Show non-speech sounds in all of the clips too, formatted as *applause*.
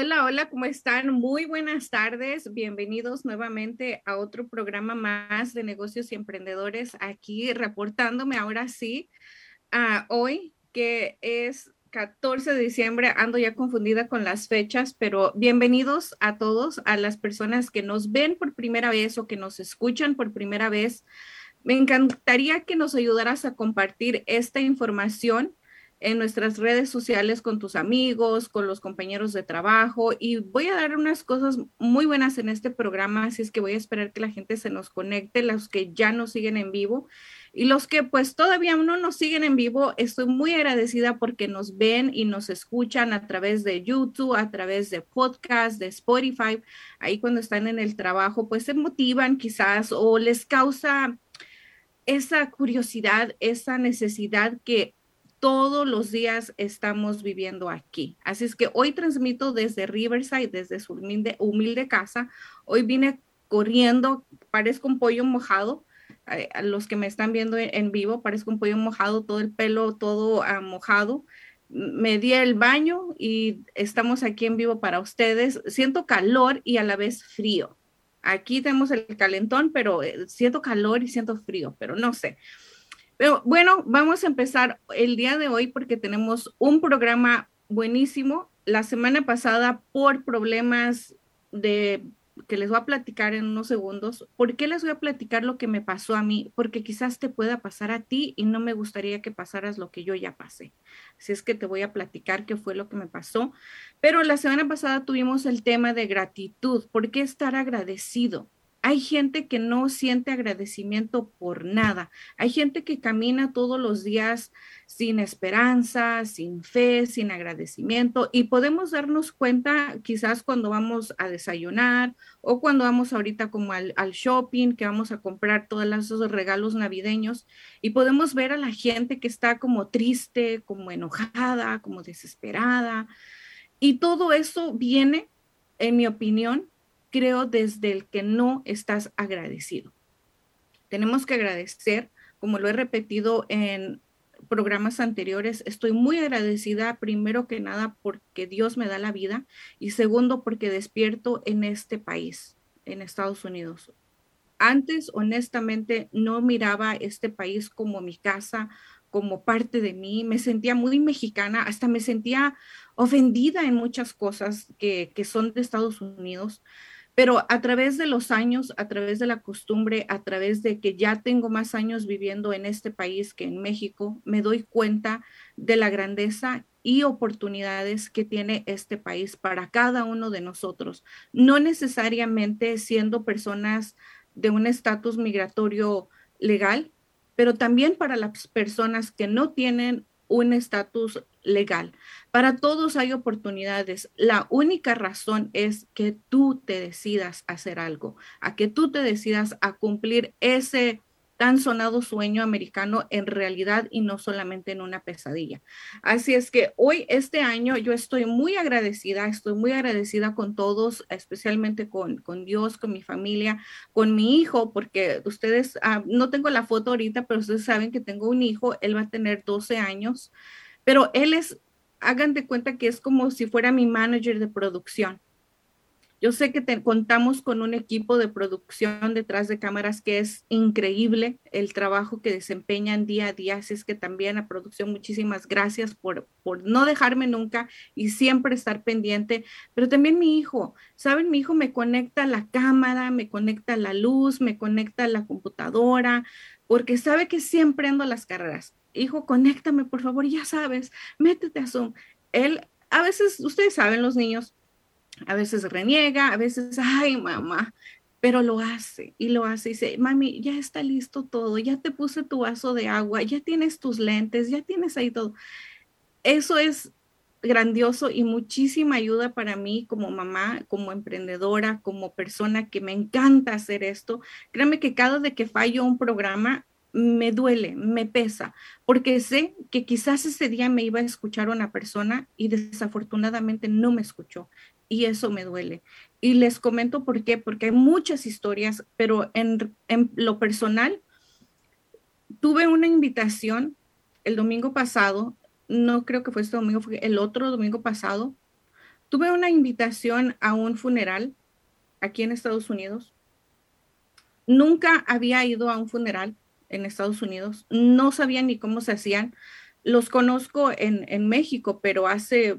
Hola, hola, ¿cómo están? Muy buenas tardes. Bienvenidos nuevamente a otro programa más de negocios y emprendedores. Aquí reportándome ahora sí, a hoy que es 14 de diciembre, ando ya confundida con las fechas, pero bienvenidos a todos, a las personas que nos ven por primera vez o que nos escuchan por primera vez. Me encantaría que nos ayudaras a compartir esta información en nuestras redes sociales con tus amigos, con los compañeros de trabajo y voy a dar unas cosas muy buenas en este programa, así es que voy a esperar que la gente se nos conecte, los que ya nos siguen en vivo y los que pues todavía no nos siguen en vivo, estoy muy agradecida porque nos ven y nos escuchan a través de YouTube, a través de podcast, de Spotify, ahí cuando están en el trabajo pues se motivan quizás o les causa esa curiosidad, esa necesidad que todos los días estamos viviendo aquí. Así es que hoy transmito desde Riverside, desde su humilde, casa. Hoy vine corriendo, parezco un pollo mojado. A los que me están viendo en vivo, parezco un pollo mojado, todo el pelo todo ah, mojado. Me di el baño y estamos aquí en vivo para ustedes. Siento calor y a la vez frío. Aquí tenemos el calentón, pero eh, siento calor y siento frío, pero no sé. Pero bueno, vamos a empezar el día de hoy porque tenemos un programa buenísimo. La semana pasada, por problemas de que les voy a platicar en unos segundos. ¿Por qué les voy a platicar lo que me pasó a mí? Porque quizás te pueda pasar a ti y no me gustaría que pasaras lo que yo ya pasé. Así es que te voy a platicar qué fue lo que me pasó. Pero la semana pasada tuvimos el tema de gratitud. ¿Por qué estar agradecido? Hay gente que no siente agradecimiento por nada. Hay gente que camina todos los días sin esperanza, sin fe, sin agradecimiento y podemos darnos cuenta quizás cuando vamos a desayunar o cuando vamos ahorita como al, shopping, que vamos a comprar todos esos regalos navideños y podemos ver a la gente que está como triste, como enojada, como desesperada. Y todo eso viene, en mi opinión, creo desde el que no estás agradecido. Tenemos que agradecer, como lo he repetido en programas anteriores, estoy muy agradecida primero que nada porque Dios me da la vida y segundo porque despierto en este país, en Estados Unidos. Antes, honestamente, no miraba este país como mi casa, como parte de mí, me sentía muy mexicana, hasta me sentía ofendida en muchas cosas que, que son de Estados Unidos. Pero a través de los años, a través de la costumbre, a través de que ya tengo más años viviendo en este país que en México, me doy cuenta de la grandeza y oportunidades que tiene este país para cada uno de nosotros, no necesariamente siendo personas de un estatus migratorio legal, pero también para las personas que no tienen un estatus legal. Para todos hay oportunidades. La única razón es que tú te decidas hacer algo, a que tú te decidas a cumplir ese tan sonado sueño americano en realidad y no solamente en una pesadilla. Así es que hoy, este año, yo estoy muy agradecida, estoy muy agradecida con todos, especialmente con, con Dios, con mi familia, con mi hijo, porque ustedes, ah, no tengo la foto ahorita, pero ustedes saben que tengo un hijo, él va a tener 12 años, pero él es, hagan de cuenta que es como si fuera mi manager de producción. Yo sé que contamos con un equipo de producción detrás de cámaras que es increíble el trabajo que desempeñan día a día. Así es que también a producción, muchísimas gracias por, por no dejarme nunca y siempre estar pendiente. Pero también mi hijo, ¿saben? Mi hijo me conecta la cámara, me conecta la luz, me conecta la computadora, porque sabe que siempre ando a las carreras. Hijo, conéctame, por favor, ya sabes, métete a Zoom. Él, a veces, ustedes saben, los niños, a veces reniega, a veces, ay, mamá, pero lo hace y lo hace y dice, mami, ya está listo todo, ya te puse tu vaso de agua, ya tienes tus lentes, ya tienes ahí todo. Eso es grandioso y muchísima ayuda para mí como mamá, como emprendedora, como persona que me encanta hacer esto. Créeme que cada vez que fallo un programa, me duele, me pesa, porque sé que quizás ese día me iba a escuchar una persona y desafortunadamente no me escuchó y eso me duele. Y les comento por qué, porque hay muchas historias, pero en, lo personal, tuve una invitación el domingo pasado, no creo que fue este domingo, fue el otro domingo pasado, tuve una invitación a un funeral aquí en Estados Unidos. Nunca había ido a un funeral en Estados Unidos, no sabía ni cómo se hacían. Los conozco en, en México, pero hace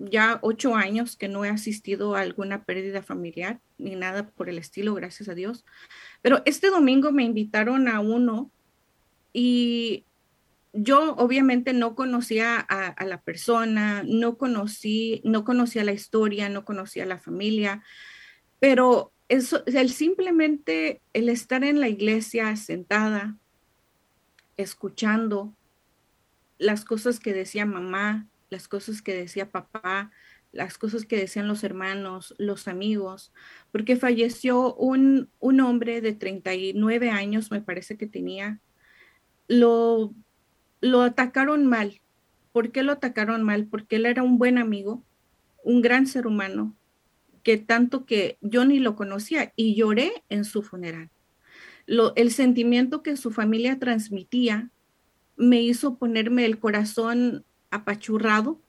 ya ocho años que no he asistido a alguna pérdida familiar ni nada por el estilo, gracias a Dios. Pero este domingo me invitaron a uno y yo obviamente no conocía a, la persona, no conocí, no conocía la historia, no conocía la familia, pero eso, el simplemente el estar en la iglesia sentada, escuchando las cosas que decía mamá, las cosas que decía papá, las cosas que decían los hermanos, los amigos, porque falleció un, un hombre de 39 años, me parece que tenía, lo, lo atacaron mal. ¿Por qué lo atacaron mal? Porque él era un buen amigo, un gran ser humano, que tanto que yo ni lo conocía y lloré en su funeral. Lo, el sentimiento que su familia transmitía me hizo ponerme el corazón apachurrado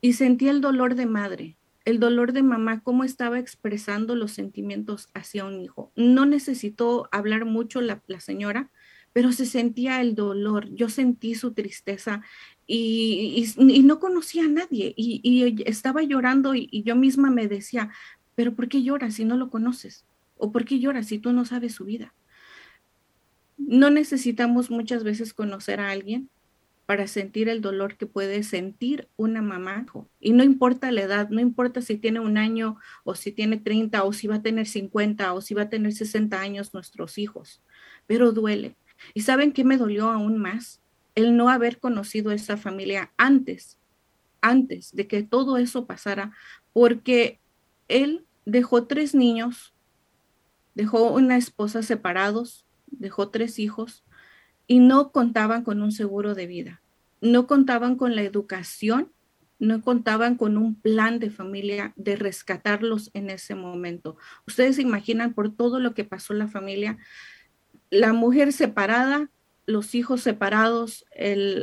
y sentí el dolor de madre, el dolor de mamá, cómo estaba expresando los sentimientos hacia un hijo. No necesitó hablar mucho la, señora, pero se sentía el dolor, yo sentí su tristeza y, no conocía a nadie y, estaba llorando y, yo misma me decía, pero ¿por qué lloras si no lo conoces? ¿O por qué lloras si tú no sabes su vida? No necesitamos muchas veces conocer a alguien para sentir el dolor que puede sentir una mamá. Y no importa la edad, no importa si tiene un año o si tiene 30 o si va a tener 50 o si va a tener 60 años nuestros hijos, pero duele. ¿Y saben qué me dolió aún más? El no haber conocido esa familia antes, antes de que todo eso pasara, porque él dejó tres niños, dejó una esposa separados, dejó tres hijos y no contaban con un seguro de vida, no contaban con la educación, no contaban con un plan de familia de rescatarlos en ese momento. Ustedes se imaginan por todo lo que pasó la familia, la mujer separada, los hijos separados,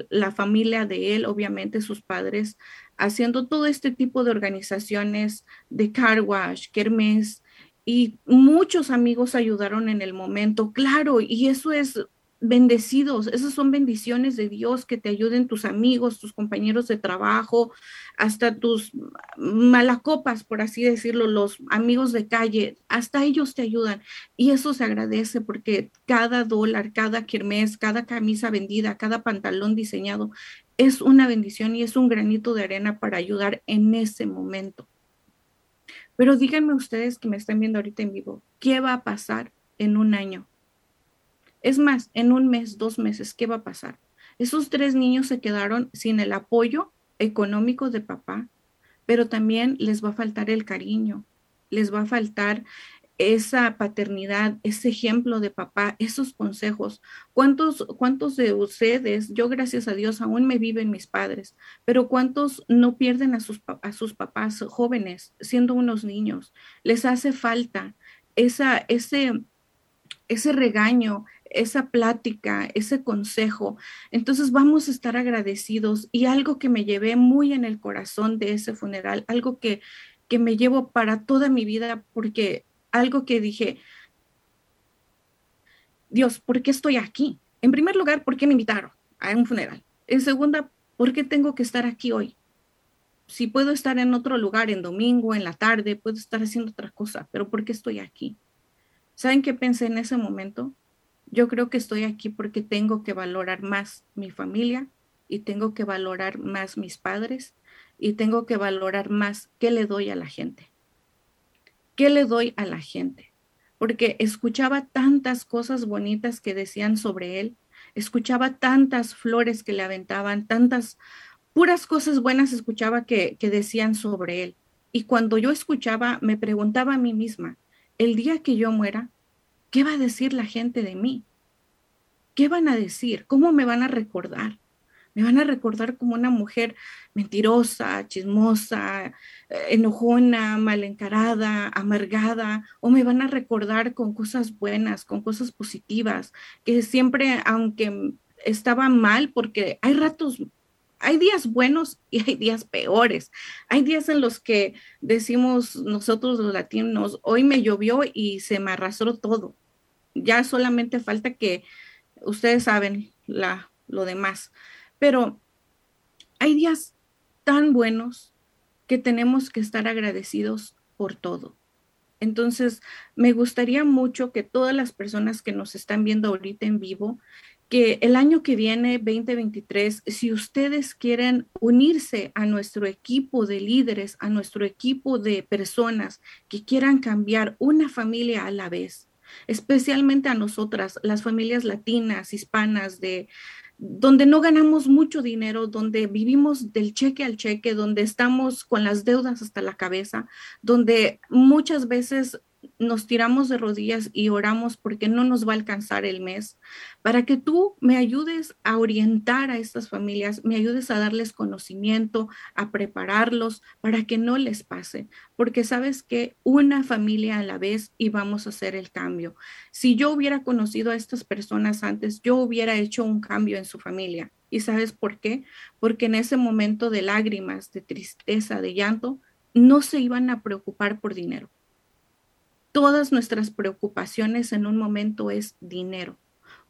la familia de él, obviamente sus padres, haciendo todo este tipo de organizaciones de car wash, kermes, y muchos amigos ayudaron en el momento, claro, y eso es bendecidos, esas son bendiciones de Dios que te ayuden tus amigos, tus compañeros de trabajo, hasta tus malacopas, por así decirlo, los amigos de calle, hasta ellos te ayudan. Y eso se agradece porque cada dólar, cada kermés, cada camisa vendida, cada pantalón diseñado es una bendición y es un granito de arena para ayudar en ese momento. Pero díganme ustedes que me están viendo ahorita en vivo, ¿qué va a pasar en un año? Es más, en un mes, dos meses, ¿qué va a pasar? Esos tres niños se quedaron sin el apoyo económico de papá, pero también les va a faltar el cariño, les va a faltar esa paternidad, ese ejemplo de papá, esos consejos. ¿Cuántos, cuántos de ustedes, yo gracias a Dios aún me viven mis padres, pero cuántos no pierden a sus, a sus papás jóvenes siendo unos niños? Les hace falta esa, ese, ese regaño, esa plática, ese consejo. Entonces vamos a estar agradecidos y algo que me llevé muy en el corazón de ese funeral, algo que, que me llevo para toda mi vida, porque algo que dije, Dios, ¿por qué estoy aquí? En primer lugar, ¿por qué me invitaron a un funeral? En segunda, ¿por qué tengo que estar aquí hoy? Si puedo estar en otro lugar, en domingo, en la tarde, puedo estar haciendo otra cosa, pero ¿por qué estoy aquí? ¿Saben qué pensé en ese momento? Yo creo que estoy aquí porque tengo que valorar más mi familia y tengo que valorar más mis padres y tengo que valorar más qué le doy a la gente. ¿Qué le doy a la gente? Porque escuchaba tantas cosas bonitas que decían sobre él, escuchaba tantas flores que le aventaban, tantas puras cosas buenas escuchaba que, que decían sobre él. Y cuando yo escuchaba, me preguntaba a mí misma, el día que yo muera, ¿Qué va a decir la gente de mí? ¿Qué van a decir? ¿Cómo me van a recordar? Me van a recordar como una mujer mentirosa, chismosa, eh, enojona, mal encarada, amargada, o me van a recordar con cosas buenas, con cosas positivas, que siempre, aunque estaba mal, porque hay ratos hay días buenos y hay días peores. Hay días en los que decimos nosotros los latinos, hoy me llovió y se me arrastró todo. Ya solamente falta que ustedes saben la, lo demás. Pero hay días tan buenos que tenemos que estar agradecidos por todo. Entonces, me gustaría mucho que todas las personas que nos están viendo ahorita en vivo que el año que viene, 2023, si ustedes quieren unirse a nuestro equipo de líderes, a nuestro equipo de personas que quieran cambiar una familia a la vez, especialmente a nosotras, las familias latinas, hispanas, de donde no ganamos mucho dinero, donde vivimos del cheque al cheque, donde estamos con las deudas hasta la cabeza, donde muchas veces nos tiramos de rodillas y oramos porque no nos va a alcanzar el mes, para que tú me ayudes a orientar a estas familias, me ayudes a darles conocimiento, a prepararlos para que no les pase, porque sabes que una familia a la vez y vamos a hacer el cambio. Si yo hubiera conocido a estas personas antes, yo hubiera hecho un cambio en su familia. ¿Y sabes por qué? Porque en ese momento de lágrimas, de tristeza, de llanto, no se iban a preocupar por dinero todas nuestras preocupaciones en un momento es dinero.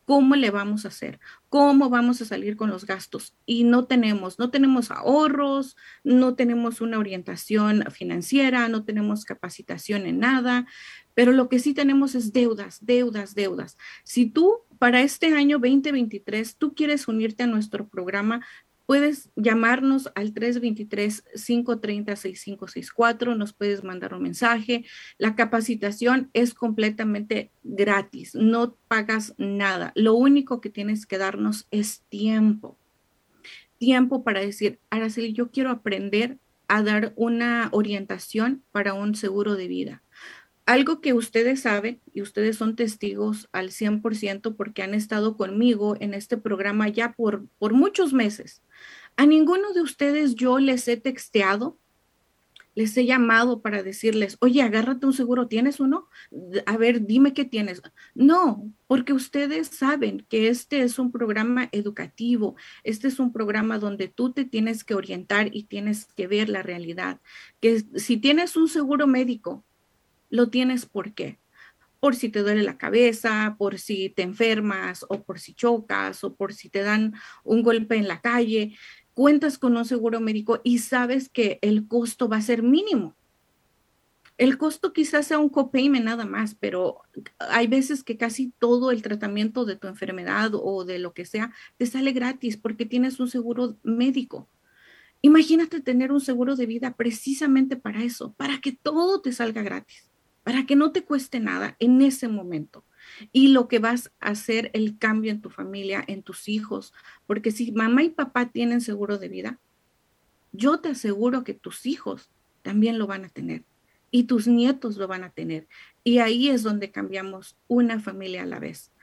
¿Cómo le vamos a hacer? ¿Cómo vamos a salir con los gastos? Y no tenemos, no tenemos ahorros, no tenemos una orientación financiera, no tenemos capacitación en nada, pero lo que sí tenemos es deudas, deudas, deudas. Si tú para este año 2023 tú quieres unirte a nuestro programa, Puedes llamarnos al 323-530-6564, nos puedes mandar un mensaje. La capacitación es completamente gratis, no pagas nada. Lo único que tienes que darnos es tiempo. Tiempo para decir, Araceli, yo quiero aprender a dar una orientación para un seguro de vida algo que ustedes saben y ustedes son testigos al 100% porque han estado conmigo en este programa ya por, por muchos meses. A ninguno de ustedes yo les he texteado, les he llamado para decirles, oye, agárrate un seguro, ¿tienes uno? A ver, dime qué tienes. No, porque ustedes saben que este es un programa educativo, este es un programa donde tú te tienes que orientar y tienes que ver la realidad. Que si tienes un seguro médico, lo tienes por qué. Por si te duele la cabeza, por si te enfermas o por si chocas o por si te dan un golpe en la calle. Cuentas con un seguro médico y sabes que el costo va a ser mínimo. El costo quizás sea un copayment nada más, pero hay veces que casi todo el tratamiento de tu enfermedad o de lo que sea te sale gratis porque tienes un seguro médico. Imagínate tener un seguro de vida precisamente para eso, para que todo te salga gratis para que no te cueste nada en ese momento. Y lo que vas a hacer el cambio en tu familia, en tus hijos, porque si mamá y papá tienen seguro de vida, yo te aseguro que tus hijos también lo van a tener y tus nietos lo van a tener. Y ahí es donde cambiamos una familia a la vez.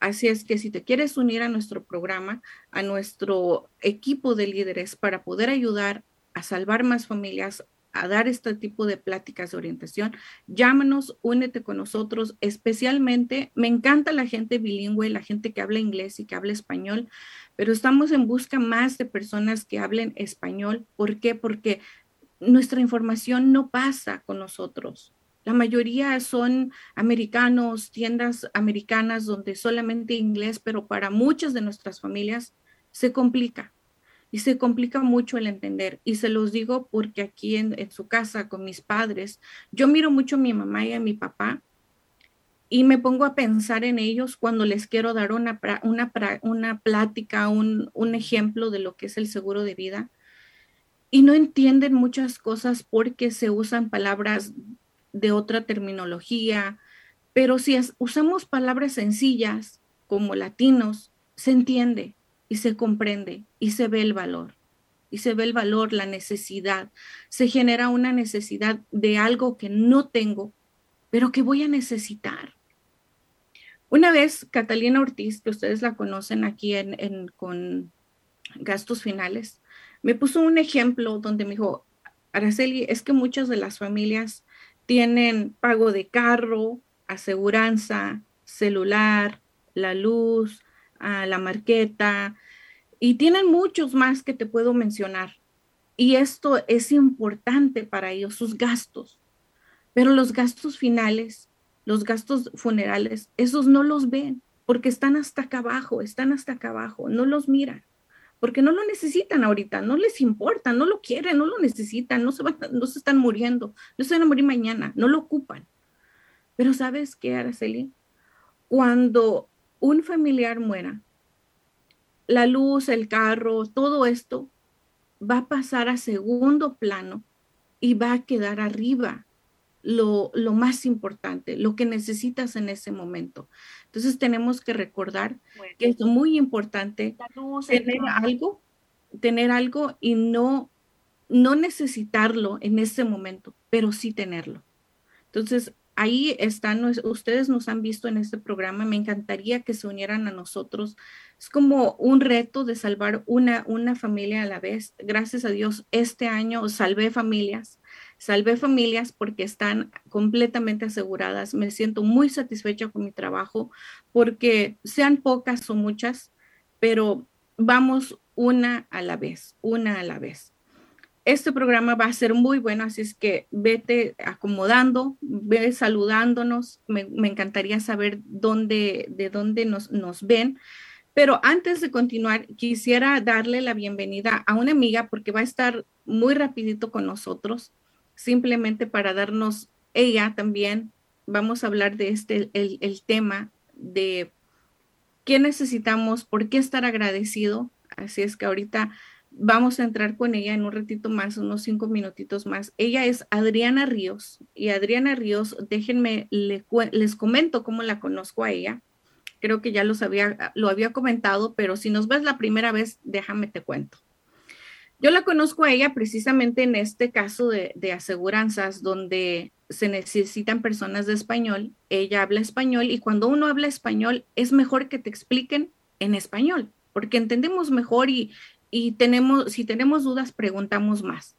Así es que si te quieres unir a nuestro programa, a nuestro equipo de líderes para poder ayudar a salvar más familias, a dar este tipo de pláticas de orientación, llámanos, únete con nosotros, especialmente, me encanta la gente bilingüe, la gente que habla inglés y que habla español, pero estamos en busca más de personas que hablen español. ¿Por qué? Porque nuestra información no pasa con nosotros. La mayoría son americanos, tiendas americanas donde solamente inglés, pero para muchas de nuestras familias se complica y se complica mucho el entender. Y se los digo porque aquí en, su casa con mis padres, yo miro mucho a mi mamá y a mi papá y me pongo a pensar en ellos cuando les quiero dar una, una, una plática, un, un ejemplo de lo que es el seguro de vida. Y no entienden muchas cosas porque se usan palabras de otra terminología, pero si usamos palabras sencillas como latinos, se entiende y se comprende y se ve el valor. Y se ve el valor, la necesidad. Se genera una necesidad de algo que no tengo, pero que voy a necesitar. Una vez, Catalina Ortiz, que ustedes la conocen aquí en, con gastos finales, me puso un ejemplo donde me dijo, Araceli, es que muchas de las familias tienen pago de carro, aseguranza, celular, la luz, a la marqueta, Y tienen muchos más que te puedo mencionar. Y esto es importante para ellos, sus gastos. Pero los gastos finales, los gastos funerales, esos no los ven porque están hasta acá abajo, están hasta acá abajo, no los miran, porque no lo necesitan ahorita, no les importa, no lo quieren, no lo necesitan, no se, van, no se están muriendo, no se van a morir mañana, no lo ocupan. Pero ¿sabes qué, Araceli? Cuando un familiar muera, la luz, el carro, todo esto va a pasar a segundo plano y va a quedar arriba lo, más importante, lo que necesitas en ese momento. Entonces tenemos que recordar que es muy importante tener algo, tener algo y no, no necesitarlo en ese momento, pero sí tenerlo. Entonces, ahí están, ustedes nos han visto en este programa, me encantaría que se unieran a nosotros. Es como un reto de salvar una, una familia a la vez. Gracias a Dios, este año salvé familias Salvé familias porque están completamente aseguradas. Me siento muy satisfecha con mi trabajo porque sean pocas o muchas, pero vamos una a la vez, una a la vez. Este programa va a ser muy bueno, así es que vete acomodando, ve saludándonos. Me, encantaría saber de dónde nos, ven. Pero antes de continuar, quisiera darle la bienvenida a una amiga porque va a estar muy rapidito con nosotros simplemente para darnos ella también, vamos a hablar de este, el, tema de qué necesitamos, por qué estar agradecido. Así es que ahorita vamos a entrar con ella en un ratito más, unos cinco minutitos más. Ella es Adriana Ríos y Adriana Ríos, déjenme, les comento cómo la conozco a ella. Creo que ya los había, lo había comentado, pero si nos ves la primera vez, déjame te cuento. Yo la conozco a ella precisamente en este caso de, aseguranzas donde se necesitan personas de español. Ella habla español y cuando uno habla español es mejor que te expliquen en español porque entendemos mejor y, tenemos, si tenemos dudas, preguntamos más.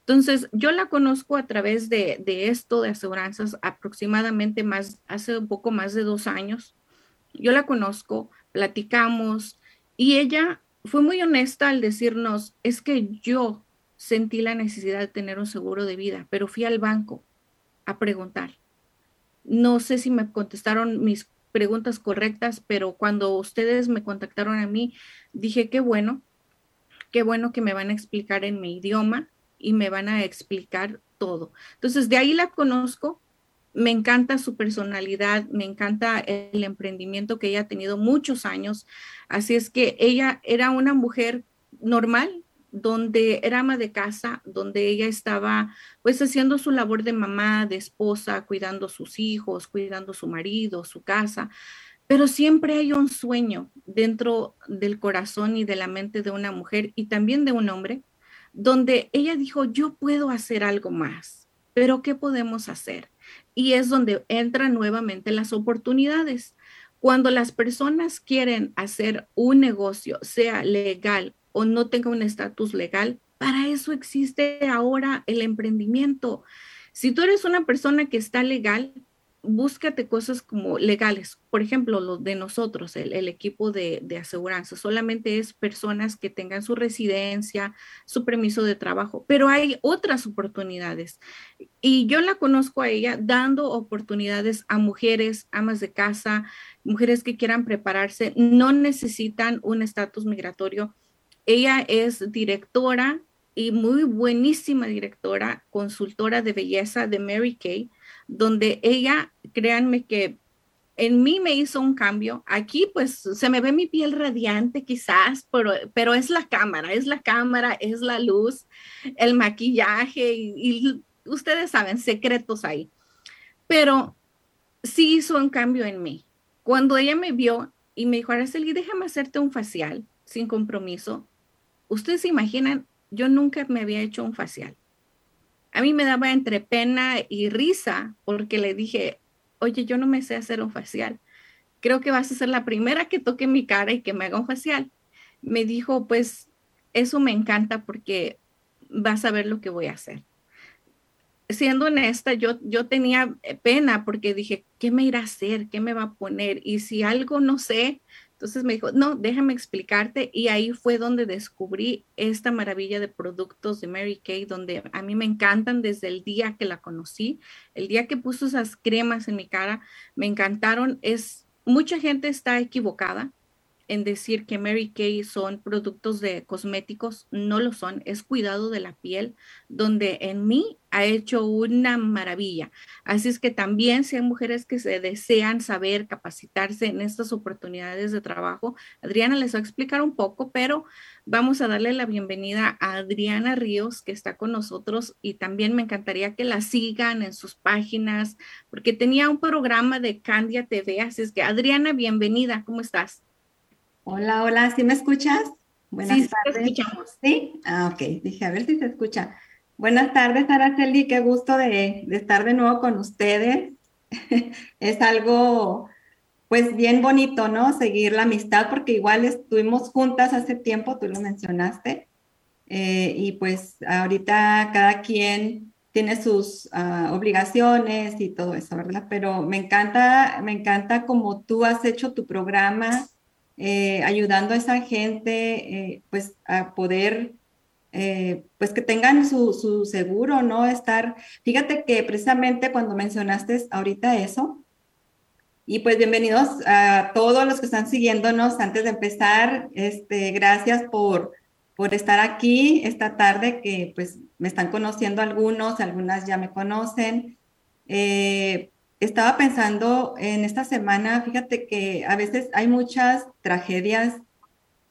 Entonces, yo la conozco a través de, de, esto de aseguranzas aproximadamente más, hace un poco más de dos años. Yo la conozco, platicamos y ella fue muy honesta al decirnos, es que yo sentí la necesidad de tener un seguro de vida, pero fui al banco a preguntar. No sé si me contestaron mis preguntas correctas, pero cuando ustedes me contactaron a mí, dije, qué bueno, qué bueno que me van a explicar en mi idioma y me van a explicar todo. Entonces, de ahí la conozco, me encanta su personalidad, me encanta el emprendimiento que ella ha tenido muchos años. Así es que ella era una mujer normal, donde era ama de casa, donde ella estaba pues haciendo su labor de mamá, de esposa, cuidando sus hijos, cuidando su marido, su casa. Pero siempre hay un sueño dentro del corazón y de la mente de una mujer y también de un hombre, donde ella dijo, yo puedo hacer algo más, pero ¿qué podemos hacer? y es donde entran nuevamente las oportunidades. Cuando las personas quieren hacer un negocio, sea legal o no tenga un estatus legal, para eso existe ahora el emprendimiento. Si tú eres una persona que está legal, búscate cosas como legales. Por ejemplo, lo de nosotros, el, equipo de, de, aseguranza, solamente es personas que tengan su residencia, su permiso de trabajo, pero hay otras oportunidades. Y yo la conozco a ella dando oportunidades a mujeres, amas de casa, mujeres que quieran prepararse, no necesitan un estatus migratorio. Ella es directora y muy buenísima directora, consultora de belleza de Mary Kay donde ella, créanme que en mí me hizo un cambio. Aquí pues se me ve mi piel radiante quizás, pero, pero es la cámara, es la cámara, es la luz, el maquillaje y, ustedes saben, secretos ahí. Pero sí hizo un cambio en mí. Cuando ella me vio y me dijo, Araceli, déjame hacerte un facial sin compromiso. Ustedes se imaginan, yo nunca me había hecho un facial a mí me daba entre pena y risa porque le dije, oye, yo no me sé hacer un facial. Creo que vas a ser la primera que toque mi cara y que me haga un facial. Me dijo, pues eso me encanta porque vas a ver lo que voy a hacer. Siendo honesta, yo, yo tenía pena porque dije, ¿qué me irá a hacer? ¿Qué me va a poner? Y si algo no sé, Entonces me dijo, no, déjame explicarte. Y ahí fue donde descubrí esta maravilla de productos de Mary Kay, donde a mí me encantan desde el día que la conocí. El día que puso esas cremas en mi cara, me encantaron. Es, mucha gente está equivocada en decir que Mary Kay son productos de cosméticos, no lo son, es cuidado de la piel, donde en mí ha hecho una maravilla. Así es que también si hay mujeres que se desean saber capacitarse en estas oportunidades de trabajo, Adriana les va a explicar un poco, pero vamos a darle la bienvenida a Adriana Ríos, que está con nosotros y también me encantaría que la sigan en sus páginas, porque tenía un programa de Candia TV, así es que Adriana, bienvenida, ¿cómo estás? Hola, hola, ¿sí me escuchas? Buenas sí, tardes. Sí, escuchamos. Sí, ah, ok, dije, a ver si se escucha. Buenas tardes, Araceli, qué gusto de, estar de nuevo con ustedes. *laughs* es algo, pues, bien bonito, ¿no? Seguir la amistad, porque igual estuvimos juntas hace tiempo, tú lo mencionaste, eh, y pues ahorita cada quien tiene sus ah, obligaciones y todo eso, ¿verdad? Pero me encanta, me encanta como tú has hecho tu programa eh, ayudando a esa gente, eh, pues, a poder, eh, pues, que tengan su, su, seguro, ¿no? Estar, fíjate que precisamente cuando mencionaste ahorita eso, y pues bienvenidos a todos los que están siguiéndonos antes de empezar, este, gracias por, por estar aquí esta tarde, que pues me están conociendo algunos, algunas ya me conocen. Estaba pensando en esta semana, fíjate que a veces hay muchas tragedias,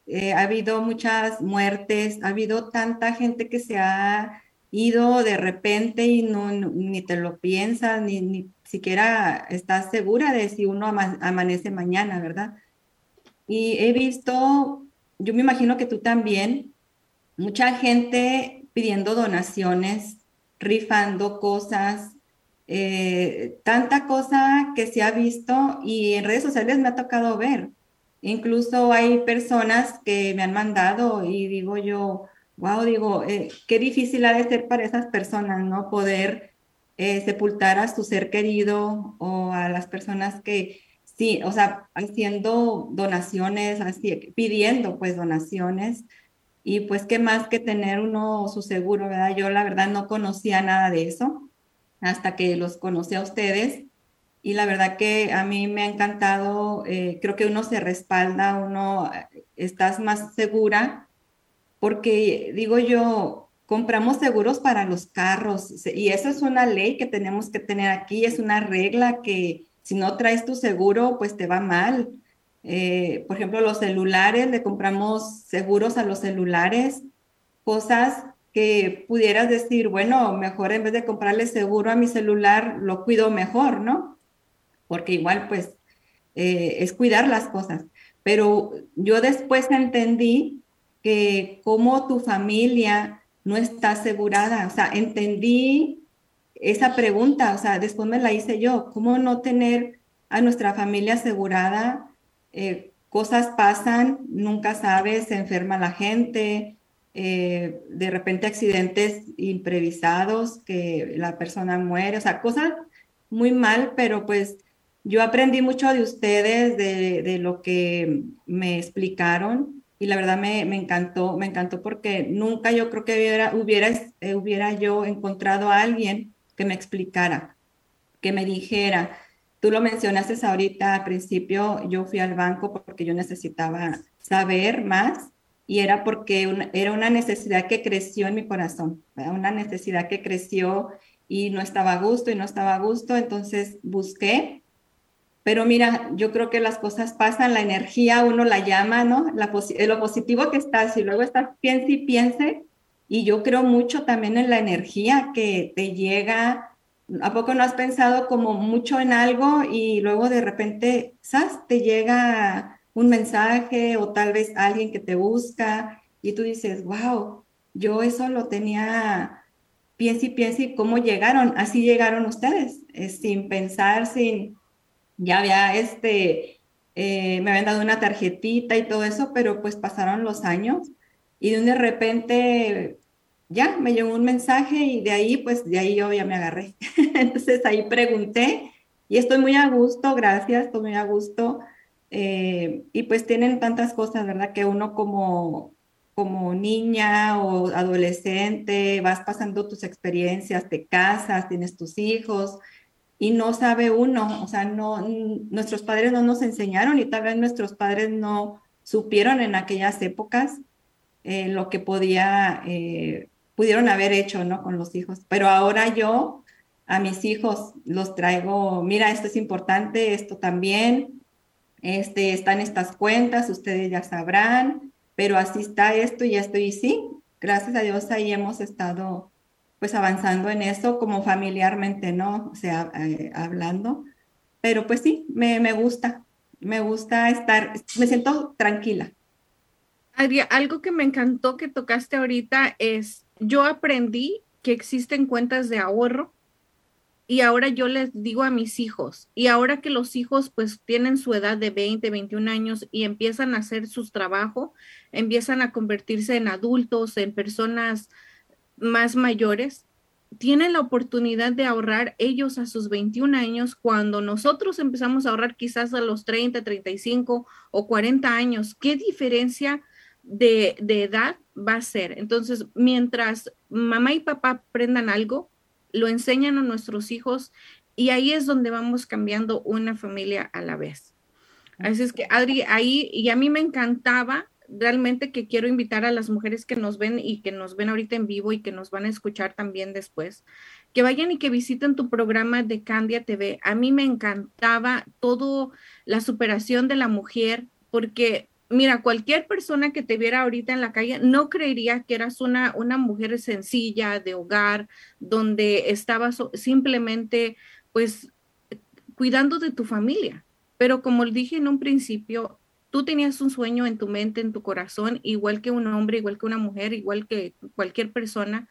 eh, ha habido muchas muertes, ha habido tanta gente que se ha ido de repente y no, ni te lo piensas, ni, ni, siquiera estás segura de si uno amanece mañana, ¿verdad? Y he visto, yo me imagino que tú también, mucha gente pidiendo donaciones, rifando cosas, eh, tanta cosa que se ha visto y en redes sociales me ha tocado ver. Incluso hay personas que me han mandado y digo yo, wow, digo, eh, qué difícil ha de ser para esas personas, ¿no? Poder eh, sepultar a su ser querido o a las personas que, sí, o sea, haciendo donaciones, así, pidiendo pues donaciones. Y pues qué más que tener uno su seguro, ¿verdad? Yo la verdad no conocía nada de eso hasta que los conocí a ustedes. Y la verdad que a mí me ha encantado, eh, creo que uno se respalda, uno eh, estás más segura, porque digo yo, compramos seguros para los carros y eso es una ley que tenemos que tener aquí, es una regla que si no traes tu seguro, pues te va mal. Eh, por ejemplo, los celulares, le compramos seguros a los celulares, cosas que pudieras decir, bueno, mejor en vez de comprarle seguro a mi celular, lo cuido mejor, ¿no? Porque igual, pues, eh, es cuidar las cosas. Pero yo después entendí que como tu familia no está asegurada, o sea, entendí esa pregunta, o sea, después me la hice yo, ¿cómo no tener a nuestra familia asegurada? Eh, cosas pasan, nunca sabes, se enferma la gente, eh, de repente accidentes imprevisados, que la persona muere, o sea, cosas muy mal, pero pues yo aprendí mucho de ustedes, de, lo que me explicaron y la verdad me, encantó, me encantó porque nunca yo creo que hubiera, hubiera, eh, hubiera yo encontrado a alguien que me explicara, que me dijera, tú lo mencionaste ahorita al principio, yo fui al banco porque yo necesitaba saber más y era porque era una necesidad que creció en mi corazón, una necesidad que creció y no estaba a gusto y no estaba a gusto, entonces busqué. Pero mira, yo creo que las cosas pasan, la energía uno la llama, ¿no? Lo positivo que estás y luego estás piense y piense. Y yo creo mucho también en la energía que te llega. ¿A poco no has pensado como mucho en algo y luego de repente, ¿sabes? Te llega un mensaje o tal vez alguien que te busca y tú dices, wow, yo eso lo tenía, piensa y piensa y cómo llegaron, así llegaron ustedes, sin pensar, sin, ya había este, eh, me habían dado una tarjetita y todo eso, pero pues pasaron los años y de repente ya me llegó un mensaje y de ahí, pues de ahí yo ya me agarré. *laughs* Entonces ahí pregunté y estoy muy a gusto, gracias, estoy muy a gusto eh, y pues tienen tantas cosas, ¿verdad? Que uno como, como niña o adolescente vas pasando tus experiencias, te casas, tienes tus hijos y no sabe uno, o sea, no, nuestros padres no nos enseñaron y tal vez nuestros padres no supieron en aquellas épocas eh, lo que podía, eh, pudieron haber hecho, ¿no? Con los hijos. Pero ahora yo a mis hijos los traigo, mira, esto es importante, esto también, este, están estas cuentas, ustedes ya sabrán, pero así está esto y esto y sí, gracias a Dios ahí hemos estado pues avanzando en eso como familiarmente, ¿no? O sea, eh, hablando. Pero pues sí, me, me, gusta, me gusta estar, me siento tranquila. Adria, algo que me encantó que tocaste ahorita es, yo aprendí que existen cuentas de ahorro y ahora yo les digo a mis hijos, y ahora que los hijos pues tienen su edad de 20, 21 años y empiezan a hacer sus trabajos, empiezan a convertirse en adultos, en personas más mayores tienen la oportunidad de ahorrar ellos a sus 21 años cuando nosotros empezamos a ahorrar quizás a los 30, 35 o 40 años. ¿Qué diferencia de, de edad va a ser? Entonces, mientras mamá y papá aprendan algo, lo enseñan a nuestros hijos y ahí es donde vamos cambiando una familia a la vez. Así es que, Adri, ahí, y a mí me encantaba realmente que quiero invitar a las mujeres que nos ven y que nos ven ahorita en vivo y que nos van a escuchar también después, que vayan y que visiten tu programa de Candia TV. A mí me encantaba todo la superación de la mujer, porque mira, cualquier persona que te viera ahorita en la calle no creería que eras una, una mujer sencilla de hogar, donde estabas simplemente pues cuidando de tu familia. Pero como dije en un principio, tú tenías un sueño en tu mente, en tu corazón, igual que un hombre, igual que una mujer, igual que cualquier persona,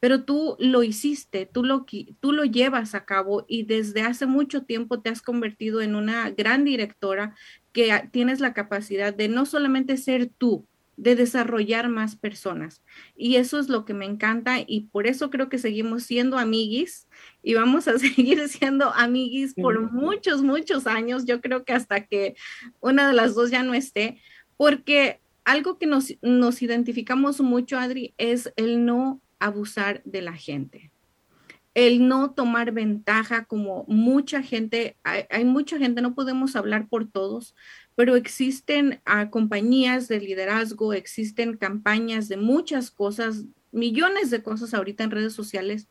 pero tú lo hiciste, tú lo, tú lo llevas a cabo y desde hace mucho tiempo te has convertido en una gran directora que tienes la capacidad de no solamente ser tú, de desarrollar más personas. Y eso es lo que me encanta y por eso creo que seguimos siendo amiguis y vamos a *laughs* seguir siendo amiguis por muchos, muchos años. Yo creo que hasta que una de las dos ya no esté, porque algo que nos, nos identificamos mucho, Adri, es el no abusar de la gente el no tomar ventaja como mucha gente, hay, mucha gente, no podemos hablar por todos, pero existen uh, compañías de liderazgo, existen campañas de muchas cosas, millones de cosas ahorita en redes sociales,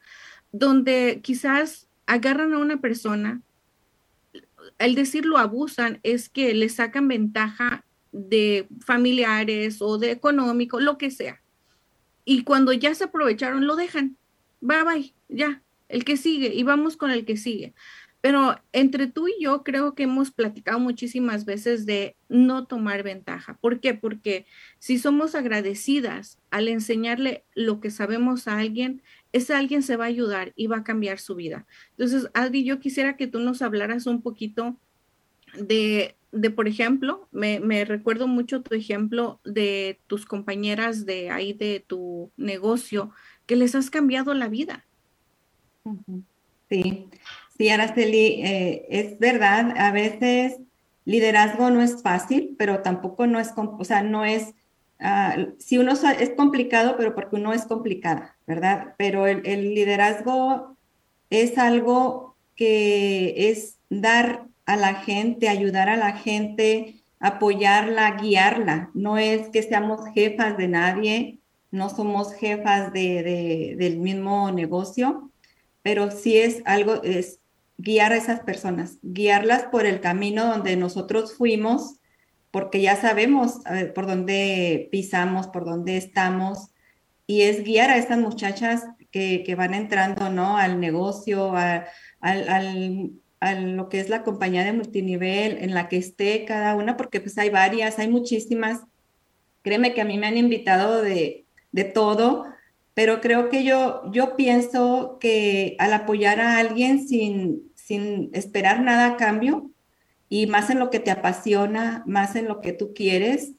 donde quizás agarran a una persona, al decirlo abusan, es que le sacan ventaja de familiares o de económico, lo que sea. Y cuando ya se aprovecharon, lo dejan. Bye bye, ya, el que sigue, y vamos con el que sigue. Pero entre tú y yo creo que hemos platicado muchísimas veces de no tomar ventaja. ¿Por qué? Porque si somos agradecidas al enseñarle lo que sabemos a alguien, ese alguien se va a ayudar y va a cambiar su vida. Entonces, Adri, yo quisiera que tú nos hablaras un poquito de, de por ejemplo, me, me, recuerdo mucho tu ejemplo de tus compañeras de ahí de tu negocio, que les has cambiado la vida. Sí, Sí, Araceli, eh, es verdad, a veces liderazgo no es fácil, pero tampoco no es, o sea, no es, uh, si uno es complicado, pero porque uno es complicada, ¿verdad? Pero el, liderazgo es algo que es dar a la gente, ayudar a la gente, apoyarla, guiarla. No es que seamos jefas de nadie, no somos jefas de, de, del mismo negocio, pero sí es algo, es guiar a esas personas, guiarlas por el camino donde nosotros fuimos, porque ya sabemos por dónde pisamos, por dónde estamos, y es guiar a estas muchachas que, que van entrando, ¿no? Al negocio, a, al, a lo que es la compañía de multinivel, en la que esté cada una, porque pues hay varias, hay muchísimas. Créeme que a mí me han invitado de, de todo, pero creo que yo, yo pienso que al apoyar a alguien sin, sin esperar nada a cambio y más en lo que te apasiona, más en lo que tú quieres.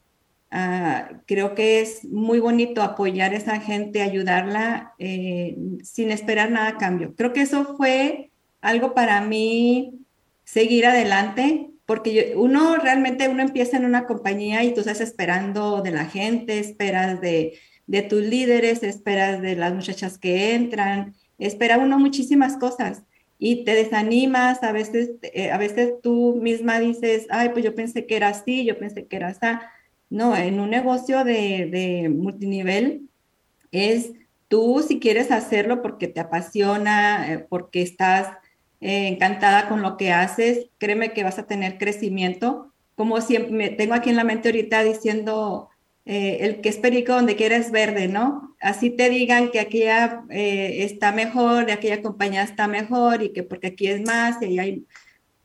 Uh, creo que es muy bonito apoyar a esa gente, ayudarla eh, sin esperar nada a cambio. Creo que eso fue algo para mí seguir adelante porque uno realmente, uno empieza en una compañía y tú estás esperando de la gente, esperas de, de tus líderes, esperas de las muchachas que entran, espera uno muchísimas cosas y te desanimas, a veces, eh, a veces tú misma dices, ay, pues yo pensé que era así, yo pensé que era así. No, en un negocio de, de multinivel es tú si quieres hacerlo porque te apasiona, eh, porque estás eh, encantada con lo que haces, créeme que vas a tener crecimiento. Como siempre, me tengo aquí en la mente ahorita diciendo, eh, el que es perico donde quiera es verde, ¿no? Así te digan que aquella eh, está mejor, aquella compañía está mejor y que porque aquí es más y hay...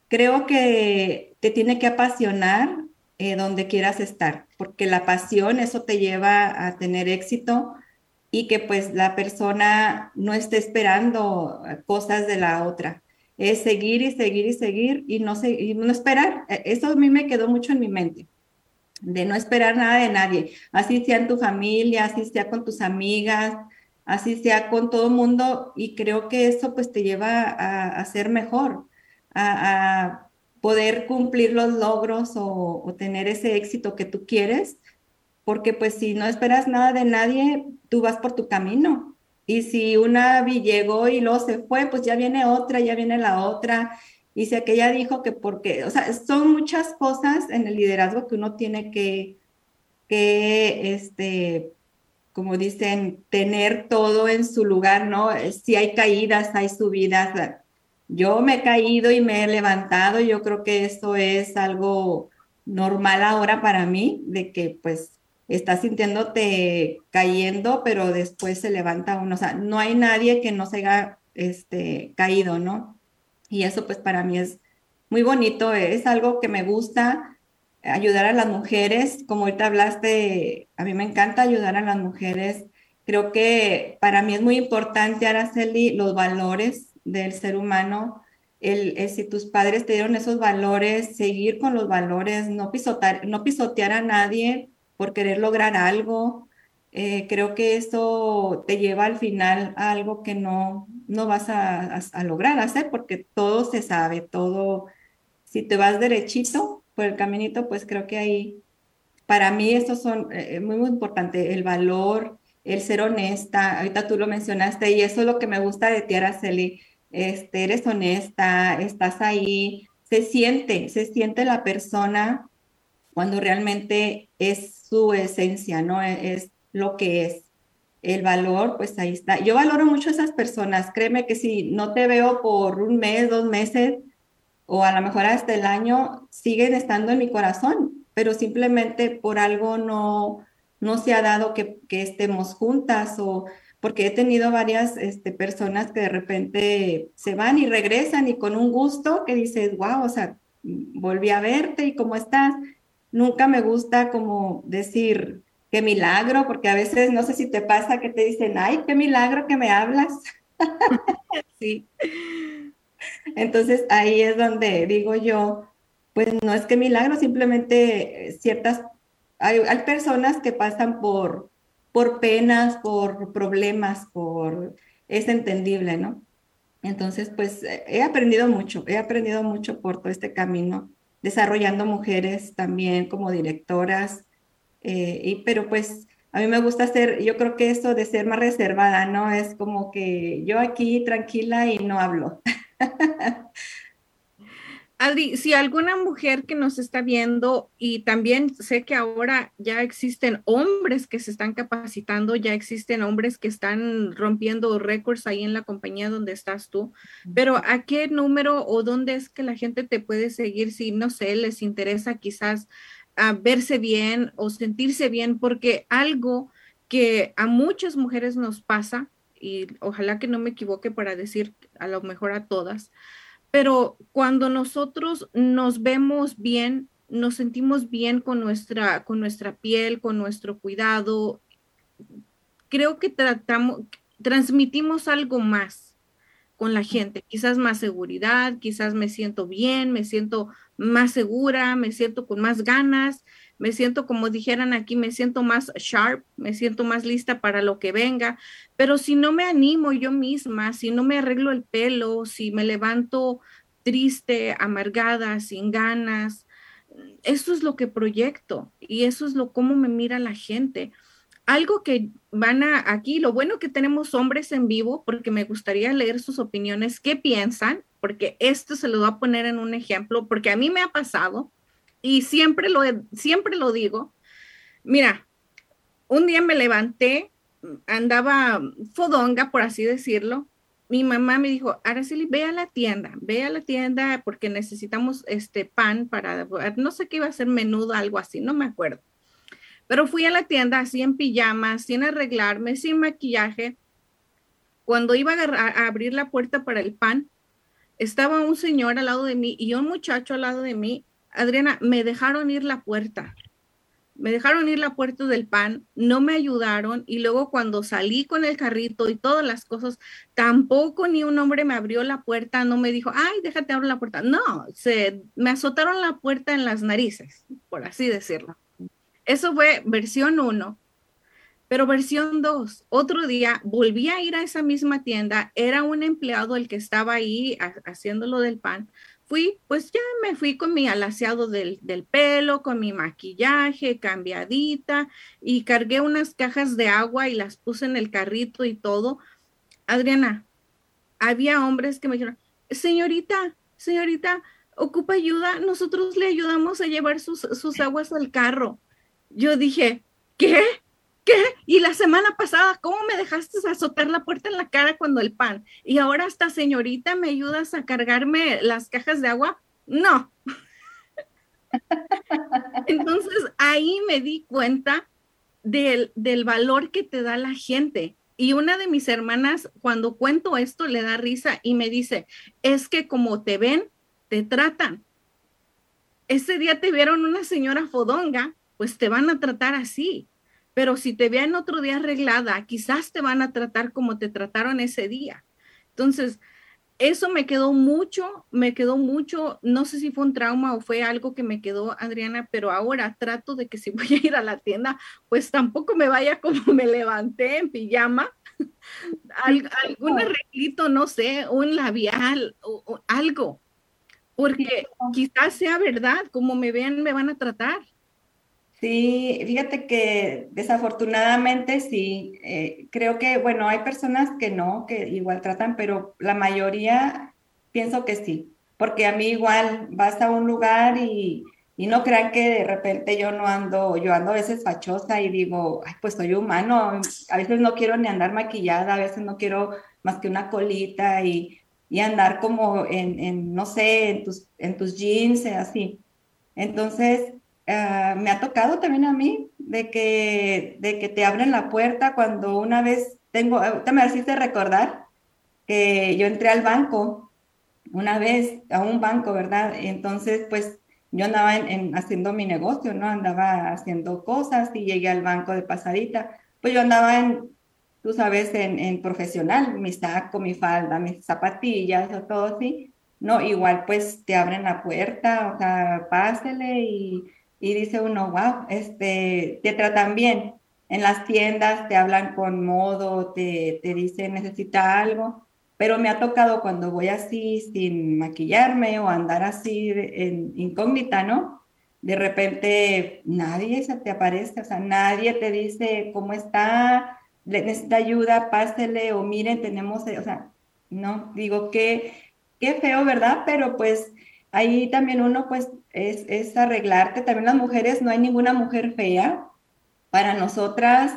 Creo que te tiene que apasionar donde quieras estar, porque la pasión, eso te lleva a tener éxito y que pues la persona no esté esperando cosas de la otra es seguir y seguir y seguir y no, y no esperar. E, eso a mí me quedó mucho en mi mente, de no esperar nada de nadie, así sea en tu familia, así sea con tus amigas, así sea con todo el mundo y creo que eso pues te lleva a, ser mejor, a, poder cumplir los logros o, o tener ese éxito que tú quieres, porque pues si no esperas nada de nadie, tú vas por tu camino y si una llegó y luego se fue, pues ya viene otra, ya viene la otra. Y si aquella dijo que porque, o sea, son muchas cosas en el liderazgo que uno tiene que, que este, como dicen, tener todo en su lugar, ¿no? Si hay caídas, hay subidas. Yo me he caído y me he levantado, yo creo que eso es algo normal ahora para mí, de que pues estás sintiéndote cayendo, pero después se levanta uno. O sea, no hay nadie que no se haya este, caído, ¿no? Y eso pues para mí es muy bonito, es algo que me gusta, ayudar a las mujeres, como ahorita hablaste, a mí me encanta ayudar a las mujeres. Creo que para mí es muy importante, Araceli, los valores del ser humano. El, si tus padres te dieron esos valores, seguir con los valores, no, pisotar, no pisotear a nadie, por querer lograr algo. Eh, creo que eso te lleva al final a algo que no, no vas a, lograr hacer porque todo se sabe, todo, si te vas derechito por el caminito, pues creo que ahí, para mí eso son eh, muy, muy importante, el valor, el ser honesta, ahorita tú lo mencionaste y eso es lo que me gusta de ti, Araceli, este, eres honesta, estás ahí, se siente, se siente la persona cuando realmente es su esencia, ¿no? E-, es, lo que es. El valor, pues ahí está. Yo valoro mucho a esas personas. Créeme que si no te veo por un mes, dos meses, o a lo mejor hasta el año, siguen estando en mi corazón, pero simplemente por algo no, no se ha dado que, estemos juntas o porque he tenido varias este, personas que de repente se van y regresan y con un gusto que dices, wow, o sea, volví a verte y cómo estás nunca me gusta como decir qué milagro, porque a veces no sé si te pasa que te dicen, ay, qué milagro que me hablas. *laughs* sí. Entonces ahí es donde digo yo, pues no es que milagro, simplemente ciertas, hay, hay personas que pasan por, por penas, por problemas, por, es entendible, ¿no? Entonces, pues he aprendido mucho, he aprendido mucho por todo este camino desarrollando mujeres también como directoras, eh, y, pero pues a mí me gusta ser, yo creo que eso de ser más reservada, ¿no? Es como que yo aquí tranquila y no hablo. *laughs* Adri, si alguna mujer que nos está viendo y también sé que ahora ya existen hombres que se están capacitando, ya existen hombres que están rompiendo récords ahí en la compañía donde estás tú, pero ¿a qué número o dónde es que la gente te puede seguir si, no sé, les interesa quizás a verse bien o sentirse bien? Porque algo que a muchas mujeres nos pasa, y ojalá que no me equivoque para decir a lo mejor a todas, pero cuando nosotros nos vemos bien, nos sentimos bien con nuestra, con nuestra piel, con nuestro cuidado, creo que tratamos, transmitimos algo más con la gente, quizás más seguridad, quizás me siento bien, me siento más segura, me siento con más ganas, me siento, como dijeran aquí, me siento más sharp, me siento más lista para lo que venga, pero si no me animo yo misma, si no me arreglo el pelo, si me levanto triste, amargada, sin ganas. Eso es lo que proyecto y eso es lo cómo me mira la gente. Algo que van a aquí, lo bueno que tenemos hombres en vivo, porque me gustaría leer sus opiniones, qué piensan, porque esto se lo voy a poner en un ejemplo, porque a mí me ha pasado y siempre lo, siempre lo digo. Mira, un día me levanté, andaba fodonga, por así decirlo, mi mamá me dijo, Araceli, ve a la tienda, ve a la tienda porque necesitamos este pan para, no sé qué iba a ser menudo, algo así, no me acuerdo. Pero fui a la tienda así en pijama, sin arreglarme, sin maquillaje. Cuando iba a, abrir la puerta para el pan, estaba un señor al lado de mí y un muchacho al lado de mí. Adriana, me dejaron ir la puerta me dejaron ir la puerta del pan, no me ayudaron y luego cuando salí con el carrito y todas las cosas, tampoco ni un hombre me abrió la puerta, no me dijo, ay, déjate abrir la puerta. No, se me azotaron la puerta en las narices, por así decirlo. Eso fue versión 1. Pero versión 2, otro día volví a ir a esa misma tienda, era un empleado el que estaba ahí haciendo lo del pan, fui, pues ya me fui con mi alaciado del, pelo, con mi maquillaje, cambiadita, y cargué unas cajas de agua y las puse en el carrito y todo. Adriana, había hombres que me dijeron, señorita, señorita, ocupa ayuda, nosotros le ayudamos a llevar sus, sus aguas al carro. Yo dije, ¿qué? ¿Qué? Y la semana pasada, ¿cómo me dejaste azotar la puerta en la cara cuando el pan? Y ahora esta señorita me ayudas a cargarme las cajas de agua. No. *laughs* Entonces ahí me di cuenta del, del valor que te da la gente. Y una de mis hermanas, cuando cuento esto, le da risa y me dice, es que como te ven, te tratan. Ese día te vieron una señora fodonga, pues te van a tratar así pero si te vean otro día arreglada, quizás te van a tratar como te trataron ese día. Entonces, eso me quedó mucho, me quedó mucho, no sé si fue un trauma o fue algo que me quedó, Adriana, pero ahora trato de que si *laughs* voy a ir a la tienda, pues tampoco me vaya como me levanté en pijama, *laughs* algún arreglito, no sé, un labial o algo, porque quizás sea verdad, como me vean, me van a tratar. Sí, fíjate que desafortunadamente sí, eh, creo que, bueno, hay personas que no, que igual tratan, pero la mayoría pienso que sí, porque a mí igual vas a un lugar y, y no crean que de repente yo no ando, yo ando a veces fachosa y digo, ay, pues soy humano, a veces no quiero ni andar maquillada, a veces no quiero más que una colita y, y andar como en, en, no sé, en tus, en tus jeans, así. Entonces, Ah, me ha tocado también a mí de que, de que te abren la puerta cuando una vez tengo, te me hiciste recordar que yo entré al banco una vez, a un banco, ¿verdad? Entonces, pues yo andaba en, haciendo mi negocio, ¿no? Andaba haciendo cosas y llegué al banco de pasadita. Pues yo andaba en, tú sabes, en, en profesional, mi saco, mi falda, mis zapatillas, o todo así. No, igual pues te abren la puerta, o sea, pásele y y dice uno, wow, este, te tratan bien. En las tiendas te hablan con modo, te, te dicen necesita algo, pero me ha tocado cuando voy así sin maquillarme o andar así en incógnita, ¿no? De repente nadie se te aparece, o sea, nadie te dice cómo está, le necesita ayuda, pásele o miren, tenemos, o sea, no, digo que qué feo, ¿verdad? Pero pues ahí también uno pues es, arreglarte. También las mujeres, no hay ninguna mujer fea. Para nosotras,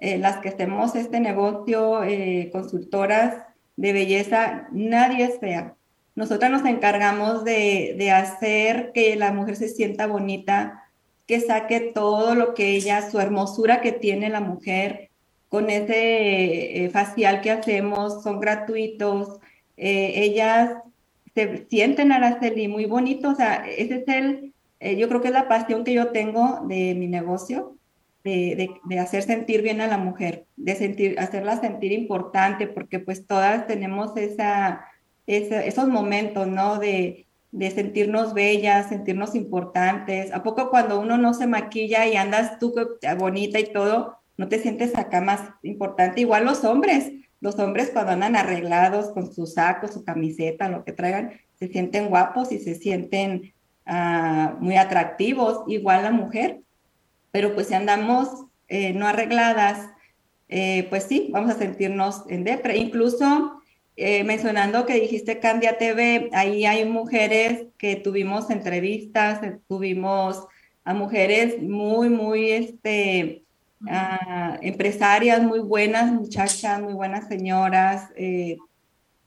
eh, las que hacemos este negocio, eh, consultoras de belleza, nadie es fea. Nosotras nos encargamos de, hacer que la mujer se sienta bonita, que saque todo lo que ella, su hermosura que tiene la mujer, con ese eh, facial que hacemos, son gratuitos. ellas se sienten, Araceli, muy bonito. O sea, ese es el, eh, yo creo que es la pasión que yo tengo de mi negocio, de, de, hacer sentir bien a la mujer, de sentir, hacerla sentir importante, porque pues todas tenemos esa, esos momentos, ¿no? De, de sentirnos bellas, sentirnos importantes. ¿A poco cuando uno no se maquilla y andas tú bonita y todo, no te sientes acá más importante? Igual los hombres los hombres cuando andan arreglados con su saco, su camiseta, lo que traigan, se sienten guapos y se sienten ah, muy atractivos, igual la mujer, pero pues si andamos eh, no arregladas, eh, pues sí, vamos a sentirnos en depre. Incluso eh, mencionando que dijiste Candia TV, ahí hay mujeres que tuvimos entrevistas, tuvimos a mujeres muy, muy, este, ah, empresarias muy buenas, muchachas, muy buenas señoras,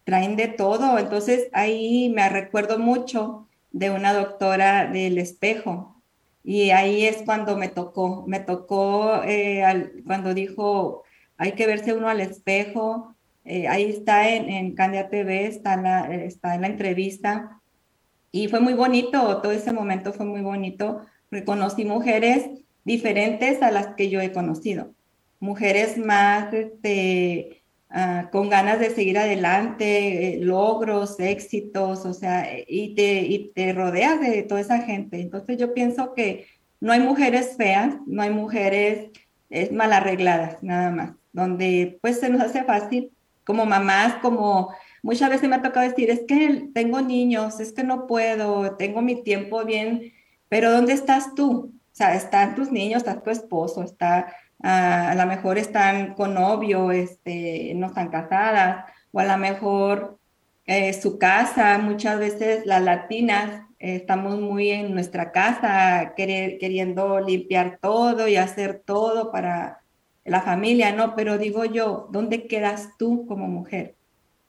traen de todo. Entonces ahí me recuerdo mucho de una doctora del espejo, y ahí es cuando me tocó, me tocó cuando dijo, hay que verse uno al espejo. Eh, ahí está en, en Candia TV, está, la, está en la entrevista. Y fue muy bonito, todo ese momento fue muy bonito. Reconocí mujeres diferentes a las que yo he conocido. Mujeres más este, ah, con ganas de seguir adelante, eh, logros, éxitos, o sea, y te, y te rodeas de toda esa gente. Entonces yo pienso que no hay mujeres feas, no hay mujeres es mal arregladas, nada más donde pues se nos hace fácil como mamás, como muchas veces me ha tocado decir, es que tengo niños, es que no puedo, tengo mi tiempo bien, pero ¿dónde estás tú? Sea, están tus niños, está tu esposo, está, ah, a lo mejor están con novio, este, no están casadas, o a lo mejor eh, su casa, muchas veces las latinas eh, estamos muy en nuestra casa queriendo limpiar todo y hacer todo para la familia, no, pero digo yo, ¿dónde quedas tú como mujer?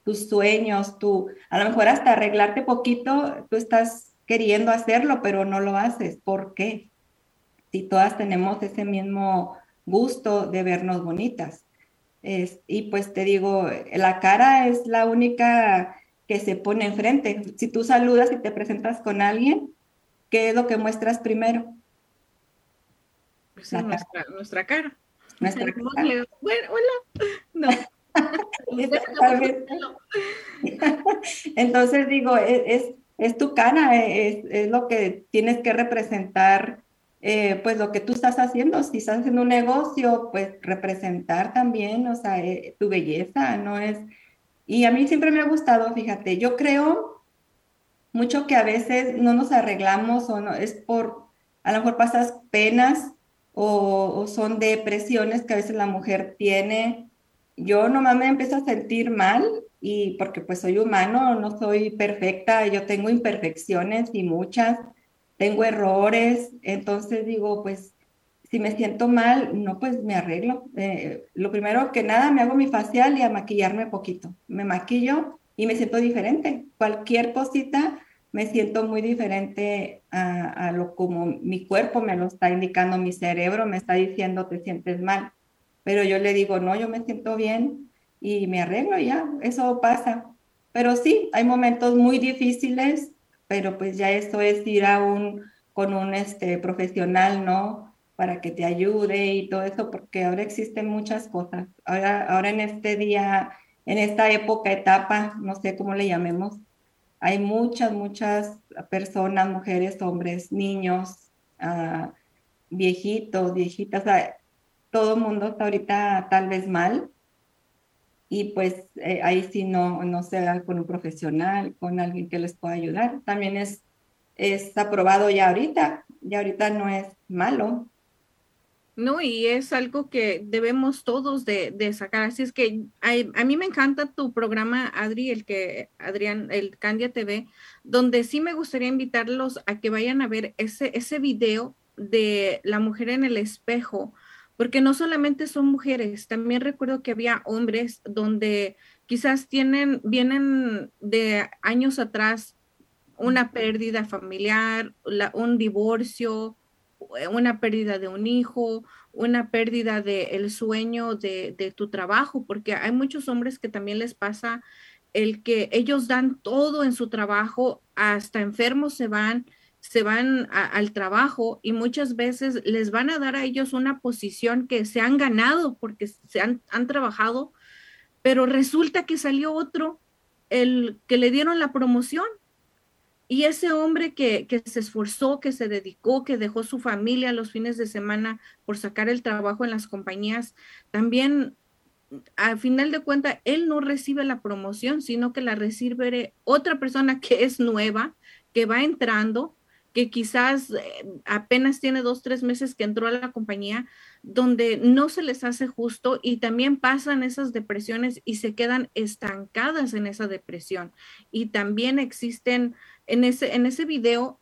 Tus sueños, tú, a lo mejor hasta arreglarte poquito, tú estás queriendo hacerlo, pero no lo haces. ¿Por qué? Si todas tenemos ese mismo gusto de vernos bonitas. Es, y pues te digo, la cara es la única que se pone enfrente. Si tú saludas y te presentas con alguien, ¿qué es lo que muestras primero? Pues nuestra, nuestra cara. Bueno, hola. *laughs* No. *laughs* *laughs* Entonces digo, es, es, tu cara, es, es, lo que tienes que representar, eh, pues lo que tú estás haciendo. Si estás haciendo un negocio, pues representar también, o sea, eh, tu belleza, no es... Y a mí siempre me ha gustado, fíjate, yo creo mucho que a veces no nos arreglamos o no, es por, a lo mejor pasas penas o, son depresiones que a veces la mujer tiene. Yo nomás me empiezo a sentir mal y porque pues soy humano, no soy perfecta, yo tengo imperfecciones y muchas, tengo errores, entonces digo, pues si me siento mal, no, pues me arreglo. Eh, lo primero que nada, me hago mi facial y a maquillarme poquito. Me maquillo y me siento diferente. Cualquier cosita me siento muy diferente a, lo como mi cuerpo me lo está indicando, mi cerebro me está diciendo te sientes mal, pero yo le digo, no, yo me siento bien y me arreglo ya, eso pasa. Pero sí, hay momentos muy difíciles, pero pues ya eso es ir a un, con un este, profesional, ¿no? Para que te ayude y todo eso, porque ahora existen muchas cosas. Ahora, ahora en este día, en esta época, etapa, no sé cómo le llamemos, hay muchas, muchas personas, mujeres, hombres, niños, uh, viejitos, viejitas, todo el mundo está ahorita tal vez mal. Y pues eh, ahí sí no, no se haga con un profesional, con alguien que les pueda ayudar. También es, es aprobado ya ahorita, ya ahorita no es malo. No, y es algo que debemos todos de, sacar. Así es que a, mí me encanta tu programa, Adri, el que, Adrián, el Candia TV, donde sí me gustaría invitarlos a que vayan a ver ese, ese video de la mujer en el espejo, porque no solamente son mujeres, también recuerdo que había hombres donde quizás tienen, vienen de años atrás una pérdida familiar, un divorcio, eh, una pérdida de un hijo, una pérdida del sueño de, de, tu trabajo, porque hay muchos hombres que también les pasa el que ellos dan todo en su trabajo, hasta enfermos se van, se van al trabajo y muchas veces les van a dar a ellos una posición que se han ganado porque se han, han trabajado, pero resulta que salió otro, el que le dieron la promoción. Y ese hombre que, se esforzó, que se dedicó, que dejó su familia los fines de semana por sacar el trabajo en las compañías, también al final de cuentas, él no recibe la promoción, sino que la recibe otra persona que es nueva, que va entrando, que quizás eh, apenas tiene dos, tres meses que entró a la compañía, donde no se les hace justo y también pasan esas depresiones y se quedan estancadas en esa depresión. Y también existen, en ese, en ese video,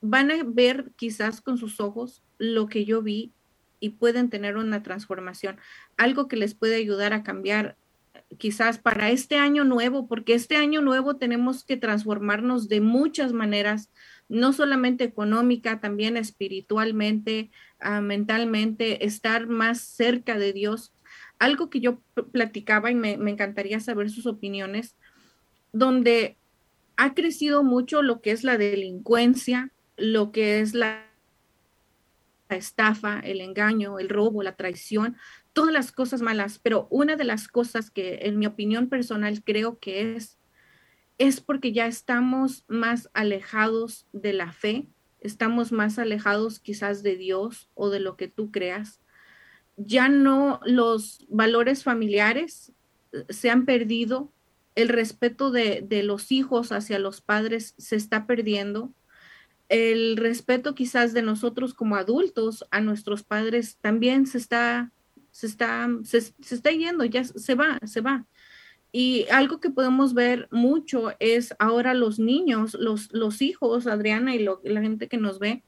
van a ver quizás con sus ojos lo que yo vi y pueden tener una transformación, algo que les puede ayudar a cambiar quizás para este año nuevo, porque este año nuevo tenemos que transformarnos de muchas maneras, no solamente económica, también espiritualmente, ah, mentalmente, estar más cerca de Dios. Algo que yo platicaba y me, me encantaría saber sus opiniones, donde ha crecido mucho lo que es la delincuencia, lo que es la estafa, el engaño, el robo, la traición, todas las cosas malas, pero una de las cosas que en mi opinión personal creo que es, es porque ya estamos más alejados de la fe, estamos más alejados quizás de Dios o de lo que tú creas. Ya no los valores familiares eh, se han perdido, el respeto de, los hijos hacia los padres se está perdiendo el respeto quizás de nosotros como adultos a nuestros padres también se está, se está, se, está yendo, ya se va, se va. Y algo que podemos ver mucho es ahora los niños, los, los hijos, Adriana y la gente que nos ve,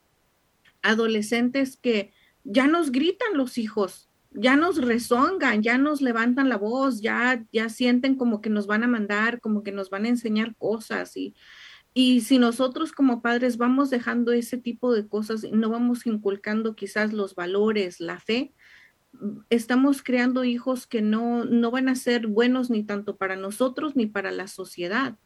adolescentes que ya nos gritan los hijos, ya nos rezongan, ya nos levantan la voz, ya, ya sienten como que nos van a mandar, como que nos van a enseñar cosas y, y si nosotros como padres vamos dejando ese tipo de cosas y no vamos inculcando quizás los valores, la fe, estamos creando hijos que no, no van a ser buenos ni tanto para nosotros ni para la sociedad.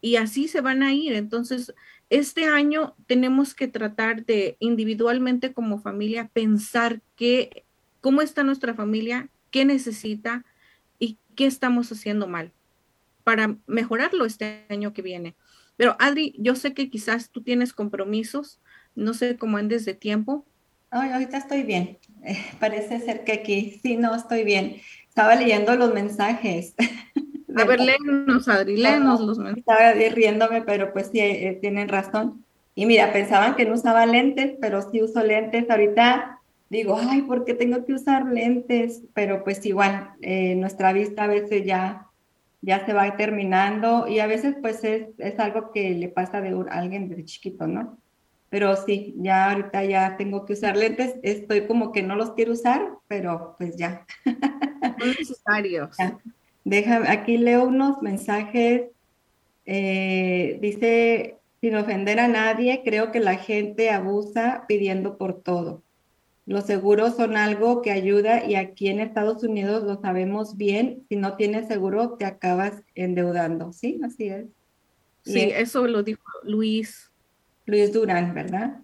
Y así se van a ir. Entonces, este año tenemos que tratar de individualmente como familia pensar qué, cómo está nuestra familia, qué necesita y qué estamos haciendo mal para mejorarlo este año que viene. Pero Adri, yo sé que quizás tú tienes compromisos, no sé cómo andes de tiempo. Ay, ahorita estoy bien. Eh, *laughs* parece ser que aquí sí, no estoy bien. Estaba leyendo los mensajes. *laughs* A ver, léenos, Adri, léenos los mensajes. Estaba riéndome, pero pues sí, eh, tienen razón. Y mira, pensaban que no usaba lentes, pero sí uso lentes. Ahorita digo, ay, ¿por qué tengo que usar lentes? Pero pues igual, eh, nuestra vista a veces ya ya se va terminando y a veces pues es, es algo que le pasa de alguien de chiquito, ¿no? Pero sí, ya ahorita ya tengo que usar lentes, estoy como que no los quiero usar, pero pues ya. Son necesarios. Deja, aquí leo unos mensajes. Eh, dice, sin ofender a nadie, creo que la gente abusa pidiendo por todo. Los seguros son algo que ayuda y aquí en Estados Unidos lo sabemos bien. Si no tienes seguro, te acabas endeudando. Sí, así es. Sí, eso lo dijo Luis. Luis Durán, ¿verdad?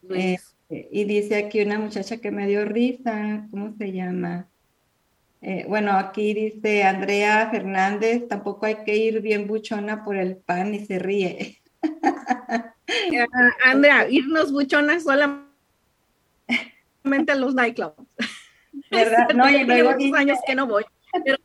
Luis. Eh, y dice aquí una muchacha que me dio risa, ¿cómo se llama? Eh, bueno, aquí dice Andrea Fernández, tampoco hay que ir bien buchona por el pan y se ríe. *laughs* Andrea, irnos buchonas solamente a los nightclubs. ¿Verdad? *laughs* No, y luego años que no voy. Pero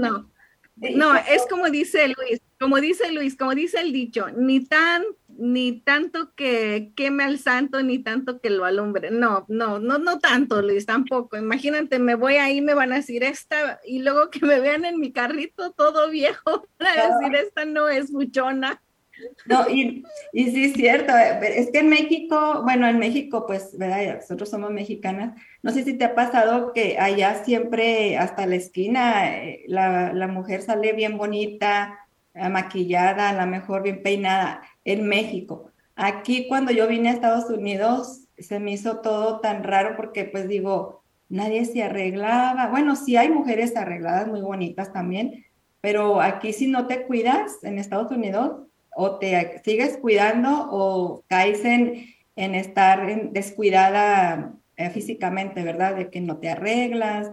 no, no. No, es como dice Luis, como dice Luis, como dice el dicho, ni tan, ni tanto que queme al santo, ni tanto que lo alumbre. No, no, no, no tanto, Luis, tampoco. Imagínate, me voy ahí, me van a decir esta, y luego que me vean en mi carrito todo viejo, *laughs* van a decir, esta no es buchona. *laughs* No, y, y sí es cierto, es que en México, bueno, en México, pues, ¿verdad? Nosotros somos mexicanas, no sé si te ha pasado que allá siempre, hasta la esquina, eh, la, la mujer sale bien bonita, eh, maquillada, a lo mejor bien peinada, en México. Aquí cuando yo vine a Estados Unidos, se me hizo todo tan raro porque, pues digo, nadie se arreglaba. Bueno, sí hay mujeres arregladas muy bonitas también, pero aquí si no te cuidas en Estados Unidos, o te sigues cuidando o caes en, en estar descuidada eh, físicamente, ¿verdad? De que no te arreglas,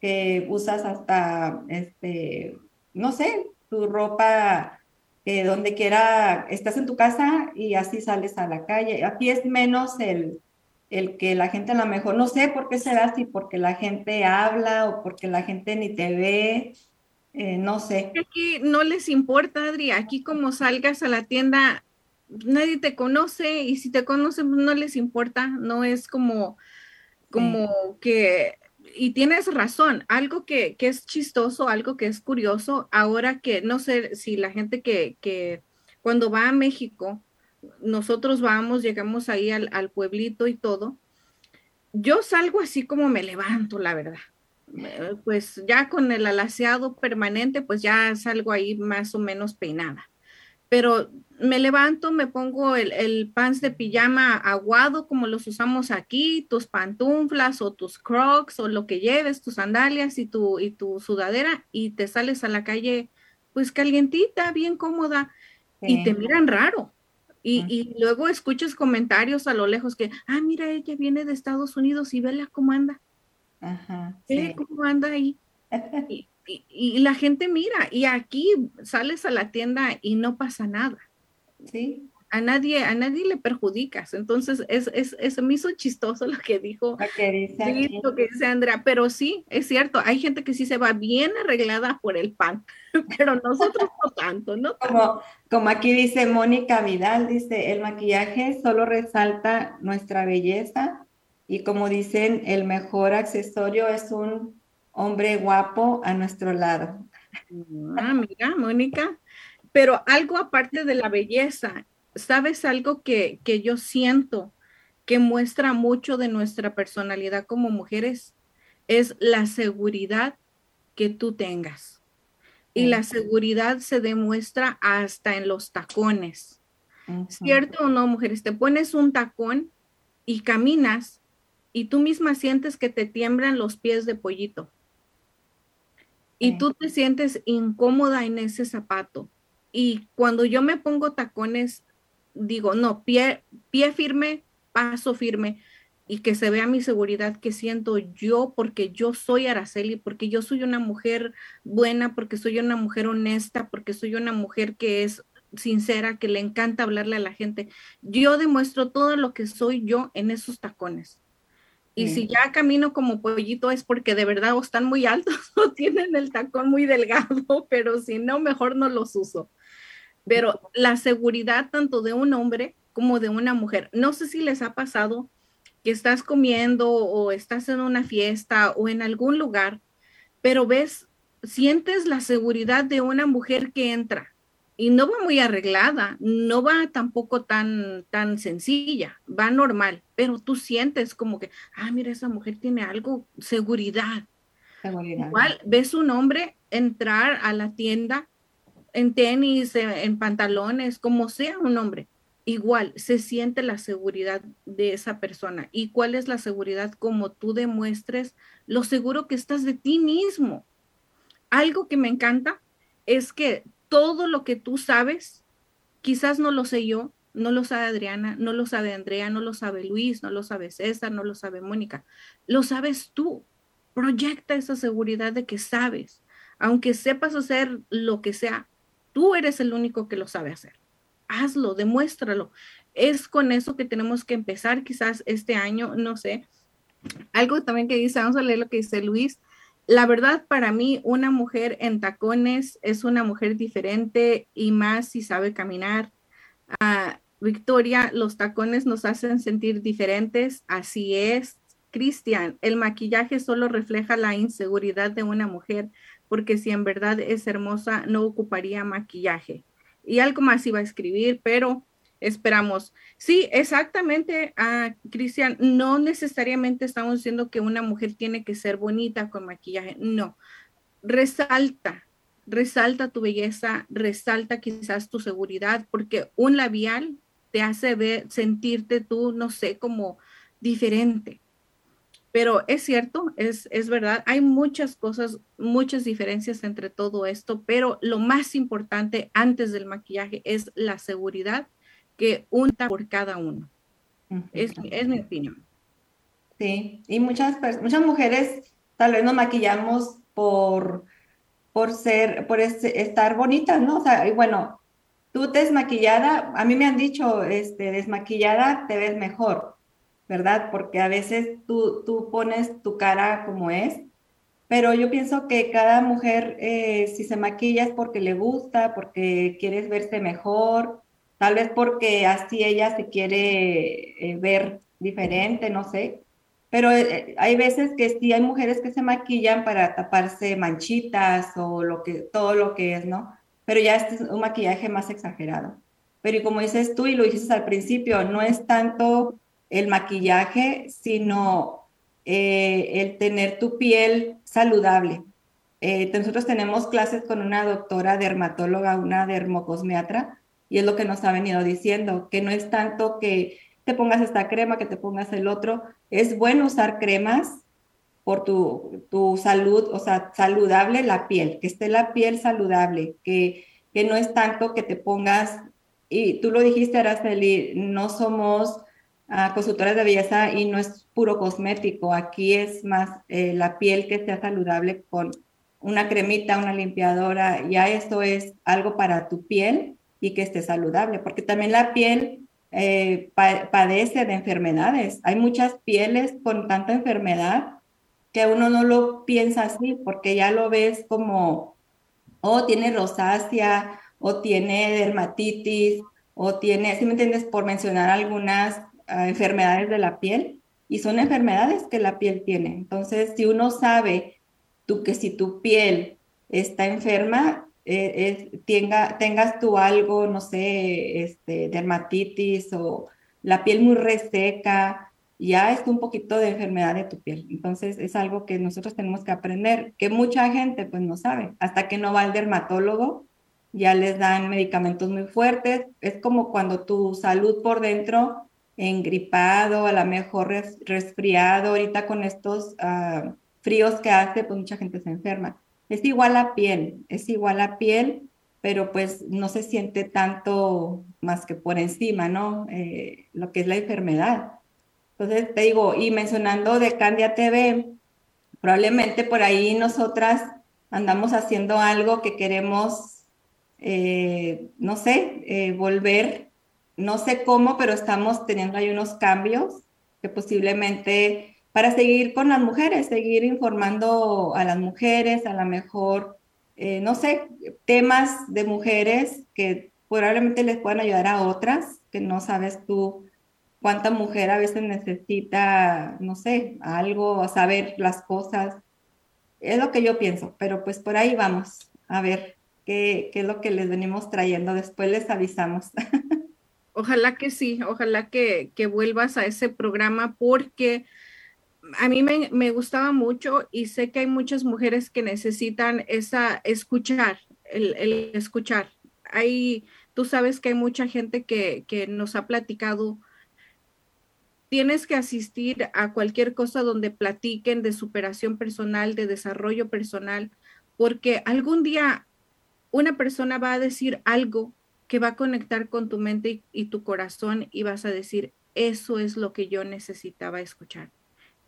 que usas hasta, este, no sé, tu ropa eh, donde quiera, estás en tu casa y así sales a la calle. Aquí es menos el, el que la gente a lo mejor, no sé por qué será así, porque la gente habla o porque la gente ni te ve, eh, no sé. Aquí no les importa, Adri, aquí como salgas a la tienda, nadie te conoce y si te conocen pues, no les importa, no es como, como que, y tienes razón, algo que, que, es chistoso, algo que es curioso, ahora que no sé si la gente que, que cuando va a México, nosotros vamos, llegamos ahí al, al pueblito y todo, yo salgo así como me levanto, la verdad pues ya con el alaceado permanente, pues ya salgo ahí más o menos peinada pero me levanto, me pongo el, el pants de pijama aguado como los usamos aquí, tus pantuflas o tus crocs o lo que lleves, tus sandalias y tu, y tu sudadera y te sales a la calle pues calientita, bien cómoda y te miran raro. Y, y, luego escuchas comentarios a lo lejos que, ah, mira, ella viene de Estados Unidos y vela cómo anda. Ajá. Sí. ¿Cómo anda ahí? *laughs* Y, y, la gente mira, y aquí sales a la tienda y no pasa nada. Sí. A nadie, a nadie le perjudicas. Entonces, es, es, es me hizo chistoso lo que dijo. Lo que dice, lo que dice Andrea, pero sí, es cierto, hay gente que sí se va bien arreglada por el pan, *laughs* pero nosotros no tanto, ¿no? Como, como aquí dice Mónica Vidal, dice, el maquillaje solo resalta nuestra belleza y como dicen, el mejor accesorio es un hombre guapo a nuestro lado. Ah, mira, Mónica, pero algo aparte de la belleza, ¿sabes algo que, que yo siento que muestra mucho de nuestra personalidad como mujeres? Es la seguridad que tú tengas. Y la seguridad se demuestra hasta en los tacones. ¿Cierto o no, mujeres? Te pones un tacón y caminas y tú misma sientes que te tiemblan los pies de pollito y tú te sientes incómoda en ese zapato. Y cuando yo me pongo tacones, digo, no, pie, pie firme, paso firme y que se vea mi seguridad que siento yo porque yo soy Araceli, porque yo soy una mujer buena, porque soy una mujer honesta, porque soy una mujer que es sincera, que le encanta hablarle a la gente. Yo demuestro todo lo que soy yo en esos tacones. Y si ya camino como pollito es porque de verdad o están muy altos *laughs* o tienen el tacón muy delgado, pero si no, mejor no los uso. Pero la seguridad tanto de un hombre como de una mujer, no sé si les ha pasado que estás comiendo o estás en una fiesta o en algún lugar, pero ves, sientes la seguridad de una mujer que entra y no va muy arreglada, no va tampoco tan, tan sencilla, va normal, pero tú sientes como que, ah, mira, esa mujer tiene algo, seguridad. seguridad. Igual ves un hombre entrar a la tienda en tenis, en pantalones, como sea un hombre, igual se siente la seguridad de esa persona. ¿Y cuál es la seguridad? Como tú demuestres lo seguro que estás de ti mismo. Algo que me encanta es que todo lo que tú sabes, quizás no lo sé yo, no lo sabe Adriana, no lo sabe Andrea, no lo sabe Luis, no lo sabe César, no lo sabe Mónica, lo sabes tú. Proyecta esa seguridad de que sabes, aunque sepas hacer lo que sea, tú eres el único que lo sabe hacer. Hazlo, demuéstralo. Es con eso que tenemos que empezar quizás este año, no sé. Algo también que dice, vamos a leer lo que dice Luis, la verdad, para mí, una mujer en tacones es una mujer diferente y más si sabe caminar. Ah, Victoria, los tacones nos hacen sentir diferentes, así es. Cristian, el maquillaje solo refleja la inseguridad de una mujer, porque si en verdad es hermosa, no ocuparía maquillaje. Y algo más iba a escribir, pero esperamos. Sí, exactamente, uh, Cristian, no necesariamente estamos diciendo que una mujer tiene que ser bonita con maquillaje, no. Resalta, resalta tu belleza, resalta quizás tu seguridad, porque un labial te hace ver, sentirte tú, no sé, como diferente. Pero es cierto, es, es verdad, hay muchas cosas, muchas diferencias entre todo esto, pero lo más importante antes del maquillaje es la seguridad que unta por cada uno. es, es, mi opinión. Sí, y muchas, muchas mujeres tal vez nos maquillamos por, por ser, por estar bonitas, ¿no? O sea, y bueno, tú desmaquillada, a mí me han dicho, este, desmaquillada te ves mejor, ¿verdad? Porque a veces tú, tú pones tu cara como es, pero yo pienso que cada mujer, eh, si se maquilla es porque le gusta, porque quieres verse mejor, tal vez porque así ella se quiere eh, ver diferente, no sé. Pero eh, hay veces que sí hay mujeres que se maquillan para taparse manchitas o lo que, todo lo que es, ¿no? Pero ya este es un maquillaje más exagerado. Pero como dices tú y lo dijiste al principio, no es tanto el maquillaje, sino eh, el tener tu piel saludable. Nosotros tenemos clases con una doctora dermatóloga, una dermocosmiatra, y es lo que nos ha venido diciendo, que no es tanto que te pongas esta crema, que te pongas el otro, es bueno usar cremas por tu, tu salud, o sea, saludable la piel, que esté la piel saludable, que, que no es tanto que te pongas y tú lo dijiste, Araceli, no somos uh, consultoras de belleza y no es puro cosmético. Aquí es más eh, la piel que sea saludable con una cremita, una limpiadora. Ya esto es algo para tu piel y que esté saludable, porque también la piel eh, padece de enfermedades. Hay muchas pieles con tanta enfermedad que uno no lo piensa así, porque ya lo ves como, oh, tiene rosácea o tiene dermatitis, o tiene, si me entiendes, por mencionar algunas ah, enfermedades de la piel, y son enfermedades que la piel tiene. Entonces, si uno sabe tú que si tu piel está enferma, eh, tenga, tengas tú algo, no sé, este, dermatitis o la piel muy reseca, ya es un poquito de enfermedad de tu piel. Entonces es algo que nosotros tenemos que aprender, que mucha gente pues no sabe, hasta que no va al dermatólogo ya les dan medicamentos muy fuertes. Es como cuando tu salud por dentro, engripado, a lo mejor resfriado, ahorita con estos ah, fríos que hace, pues mucha gente se enferma. Es igual a piel, es igual a piel, pero pues no se siente tanto más que por encima, ¿no? Eh, lo que es la enfermedad. Entonces te digo, y mencionando de Candia TV, probablemente por ahí nosotras andamos haciendo algo que queremos eh, no sé, eh, volver, no sé cómo, pero estamos teniendo ahí unos cambios que posiblemente para seguir con las mujeres, seguir informando a las mujeres, a lo mejor, eh, no sé, temas de mujeres que probablemente les puedan ayudar a otras, que no sabes tú cuánta mujer a veces necesita, no sé, algo, saber las cosas. Es lo que yo pienso, pero pues por ahí vamos, a ver qué, es lo que les venimos trayendo. Después les avisamos. *laughs* Ojalá que sí, ojalá que, vuelvas a ese programa porque a mí me, gustaba mucho y sé que hay muchas mujeres que necesitan esa escuchar, el, escuchar. Hay, tú sabes que hay mucha gente que, que nos ha platicado tienes que asistir a cualquier cosa donde platiquen de superación personal, de desarrollo personal, porque algún día una persona va a decir algo que va a conectar con tu mente y, tu corazón y vas a decir, eso es lo que yo necesitaba escuchar.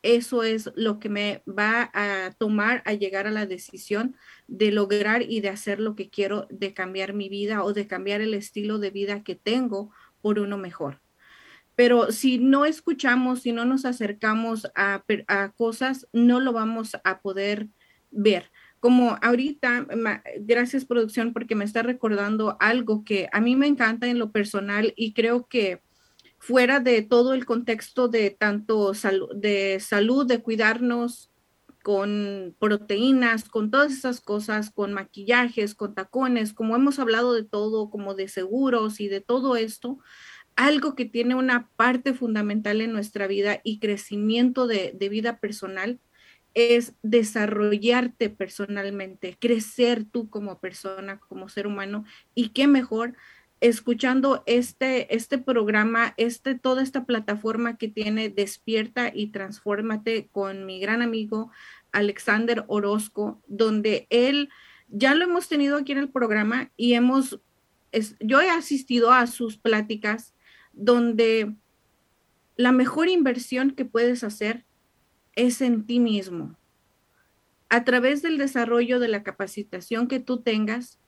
Eso es lo que me va a tomar a llegar a la decisión de lograr y de hacer lo que quiero, de cambiar mi vida o de cambiar el estilo de vida que tengo por uno mejor. Pero si no escuchamos, si no nos acercamos a, a cosas, no lo vamos a poder ver como ahorita, gracias producción porque me está recordando algo que a mí me encanta en lo personal y creo que fuera de todo el contexto de tanto de salud, de cuidarnos con proteínas, con todas esas cosas, con maquillajes, con tacones, como hemos hablado de todo, como de seguros y de todo esto, algo que tiene una parte fundamental en nuestra vida y crecimiento de, de vida personal es desarrollarte personalmente, crecer tú como persona, como ser humano, y qué mejor escuchando este, este programa, este, toda esta plataforma que tiene Despierta y Transfórmate con mi gran amigo Alexander Orozco, donde él, ya lo hemos tenido aquí en el programa y hemos, yo he asistido a sus pláticas donde la mejor inversión que puedes hacer es en ti mismo. A través del desarrollo de la capacitación que tú tengas,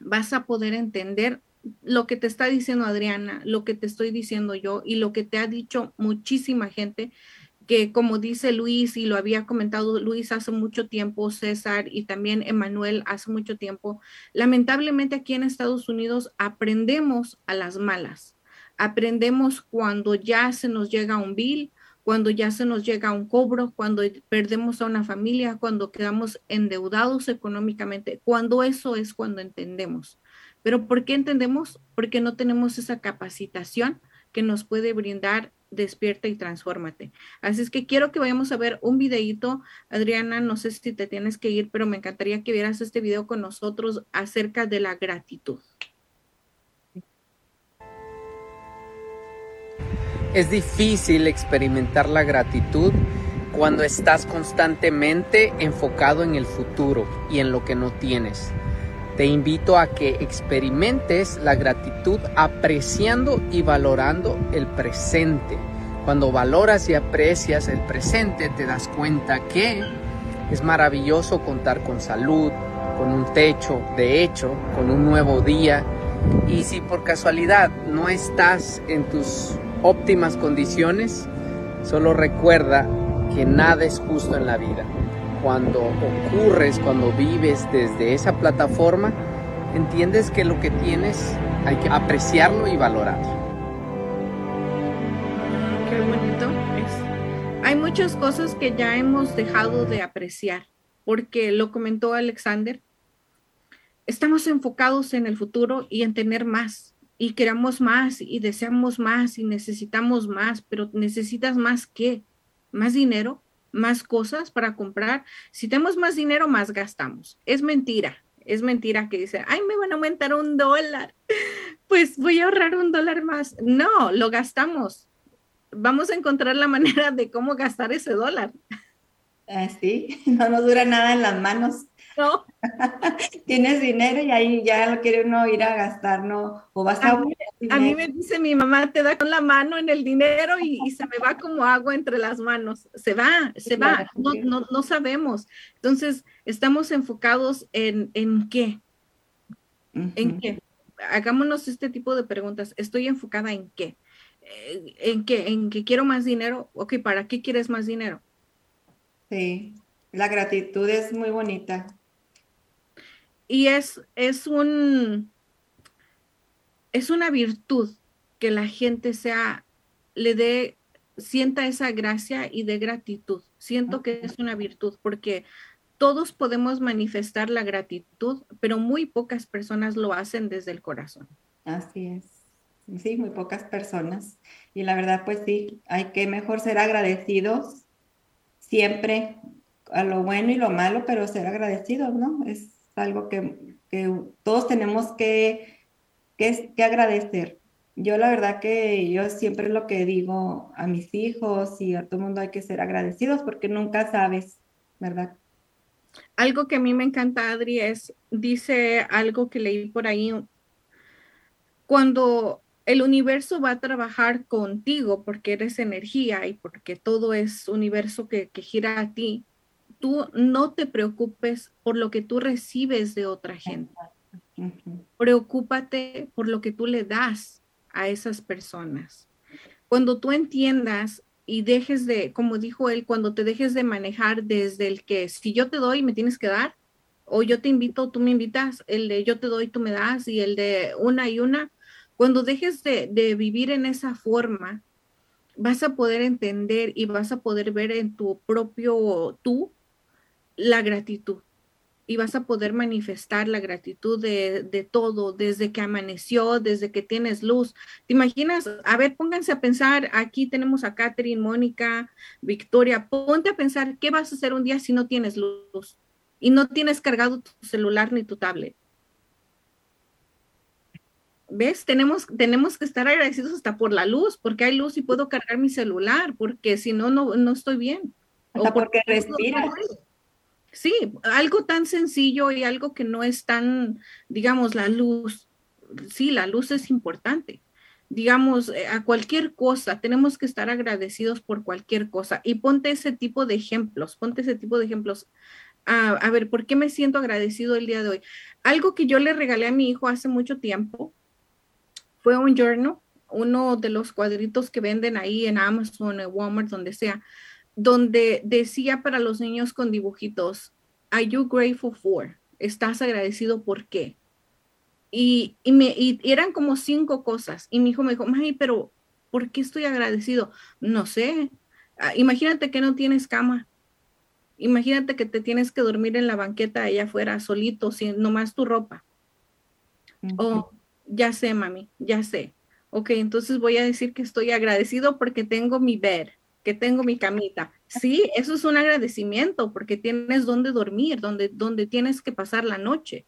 vas a poder entender lo que te está diciendo Adriana, lo que te estoy diciendo yo y lo que te ha dicho muchísima gente, que como dice Luis y lo había comentado Luis hace mucho tiempo, César y también Emanuel hace mucho tiempo, lamentablemente aquí en Estados Unidos aprendemos a las malas. Aprendemos cuando ya se nos llega un bill, cuando ya se nos llega un cobro, cuando perdemos a una familia, cuando quedamos endeudados económicamente, cuando eso es cuando entendemos. Pero ¿por qué entendemos? Porque no tenemos esa capacitación que nos puede brindar despierta y transfórmate. Así es que quiero que vayamos a ver un videito. Adriana, no sé si te tienes que ir, pero me encantaría que vieras este video con nosotros acerca de la gratitud. Es difícil experimentar la gratitud cuando estás constantemente enfocado en el futuro y en lo que no tienes. Te invito a que experimentes la gratitud apreciando y valorando el presente. Cuando valoras y aprecias el presente te das cuenta que es maravilloso contar con salud, con un techo, de hecho, con un nuevo día. Y si por casualidad no estás en tus óptimas condiciones, solo recuerda que nada es justo en la vida cuando ocurres, cuando vives desde esa plataforma, entiendes que lo que tienes hay que apreciarlo y valorar. Qué bonito es. Hay muchas cosas que ya hemos dejado de apreciar, porque lo comentó Alexander, estamos enfocados en el futuro y en tener más, y queremos más, y deseamos más, y necesitamos más, pero necesitas más qué? ¿Más dinero? Más cosas para comprar. Si tenemos más dinero, más gastamos. Es mentira. Es mentira que dice, ay, me van a aumentar un dólar. *laughs* Pues voy a ahorrar un dólar más. No, lo gastamos. Vamos a encontrar la *laughs* manera de cómo gastar ese dólar. Así, ah, *laughs* no nos dura nada en las manos. No. *laughs* Tienes dinero y ahí ya lo quiere uno ir a gastar, ¿no? O vas a... A mí, me dice mi mamá, te da con la mano en el dinero y, se me va como agua entre las manos. Se va, se va, no, no, no, sabemos. Entonces, estamos enfocados en, en qué. ¿En qué? Hagámonos este tipo de preguntas. ¿Estoy enfocada en qué? Eh, ¿En qué? ¿En que quiero más dinero? Ok, ¿para qué quieres más dinero? Sí, la gratitud es muy bonita y es, es un, es una virtud que la gente sea, le dé, sienta esa gracia y de gratitud. Siento que es una virtud porque todos podemos manifestar la gratitud, pero muy pocas personas lo hacen desde el corazón. Así es. Sí, muy pocas personas. Y la verdad, pues sí, hay que mejor ser agradecidos siempre a lo bueno y lo malo, pero ser agradecidos, ¿no? Es algo que, todos tenemos que, que, agradecer. Yo la verdad que yo siempre lo que digo a mis hijos y a todo el mundo hay que ser agradecidos porque nunca sabes, ¿verdad? Algo que a mí me encanta, Adri, es, dice algo que leí por ahí, cuando el universo va a trabajar contigo porque eres energía y porque todo es universo que, que gira a ti, tú no te preocupes por lo que tú recibes de otra gente. Preocúpate por lo que tú le das a esas personas. Cuando tú entiendas y dejes de, como dijo él, cuando te dejes de manejar desde el que si yo te doy, me tienes que dar, o yo te invito, tú me invitas, el de yo te doy, tú me das, y el de una y una, cuando dejes de, de vivir en esa forma, vas a poder entender y vas a poder ver en tu propio tú la gratitud y vas a poder manifestar la gratitud de, todo, desde que amaneció, desde que tienes luz. ¿Te imaginas? A ver, pónganse a pensar, aquí tenemos a Catherine, Mónica, Victoria, ponte a pensar, ¿qué vas a hacer un día si no tienes luz y no tienes cargado tu celular ni tu tablet? ¿Ves? Tenemos, tenemos que estar agradecidos hasta por la luz, porque hay luz y puedo cargar mi celular, porque si no, no, estoy bien. Hasta porque respiras. Sí, algo tan sencillo y algo que no es tan, digamos, la luz. Sí, la luz es importante. Digamos, eh, a cualquier cosa, tenemos que estar agradecidos por cualquier cosa. Y ponte ese tipo de ejemplos, ponte ese tipo de ejemplos. a ver, ¿por qué me siento agradecido el día de hoy? Algo que yo le regalé a mi hijo hace mucho tiempo fue un journal, uno de los cuadritos que venden ahí en Amazon, en Walmart, donde sea, donde decía para los niños con dibujitos, Are you grateful for? ¿Estás agradecido por qué? Y, me, eran como cinco cosas. Y mi hijo me dijo, Mami, pero ¿por qué estoy agradecido? No sé. Ah, imagínate que no tienes cama. Imagínate que te tienes que dormir en la banqueta allá afuera solito, sin nomás tu ropa. Oh, ya sé, mami, ya sé. Ok, entonces voy a decir que estoy agradecido porque tengo mi bed, que tengo mi camita. Sí, eso es un agradecimiento porque tienes donde dormir, donde, donde tienes que pasar la noche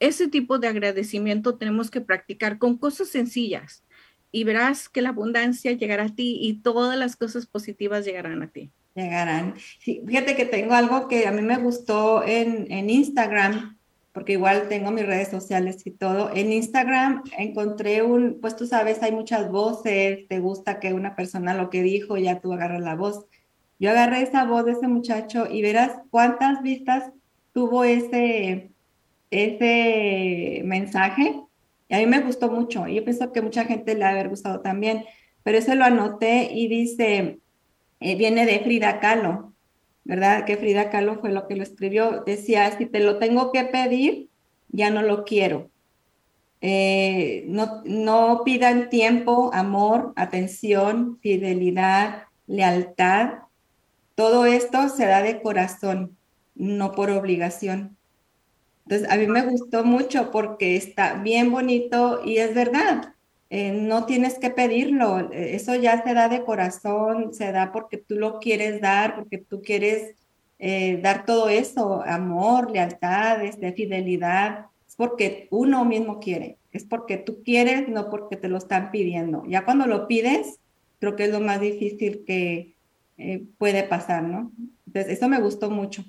ese tipo de agradecimiento tenemos que practicar con cosas sencillas y verás que la abundancia llegará a ti y todas las cosas positivas llegarán a ti. Llegarán. fíjate que tengo algo que a mí me gustó en, en Instagram, porque igual tengo mis redes sociales y todo. En Instagram encontré un, pues tú sabes, hay muchas voces, te gusta que una persona lo que dijo, ya tú agarras la voz. Yo agarré esa voz de ese muchacho y verás cuántas vistas tuvo ese, ese mensaje y a mí me gustó mucho. Yo pienso que mucha gente le ha gustado también, pero eso lo anoté y dice, eh, viene de Frida Kahlo, ¿verdad? Que Frida Kahlo fue lo que lo escribió. Decía, si te lo tengo que pedir, ya no lo quiero. Eh, no, no pidan tiempo, amor, atención, fidelidad, lealtad. Todo esto se da de corazón, no por obligación. Entonces, a mí me gustó mucho porque está bien bonito y es verdad, eh, no tienes que pedirlo, eh, eso ya se da de corazón, se da porque tú lo quieres dar, porque tú quieres eh, dar todo eso, amor, lealtad, este, fidelidad, es porque uno mismo quiere, es porque tú quieres, no porque te lo están pidiendo. Ya cuando lo pides, creo que es lo más difícil que puede pasar, ¿no? Entonces, eso me gustó mucho.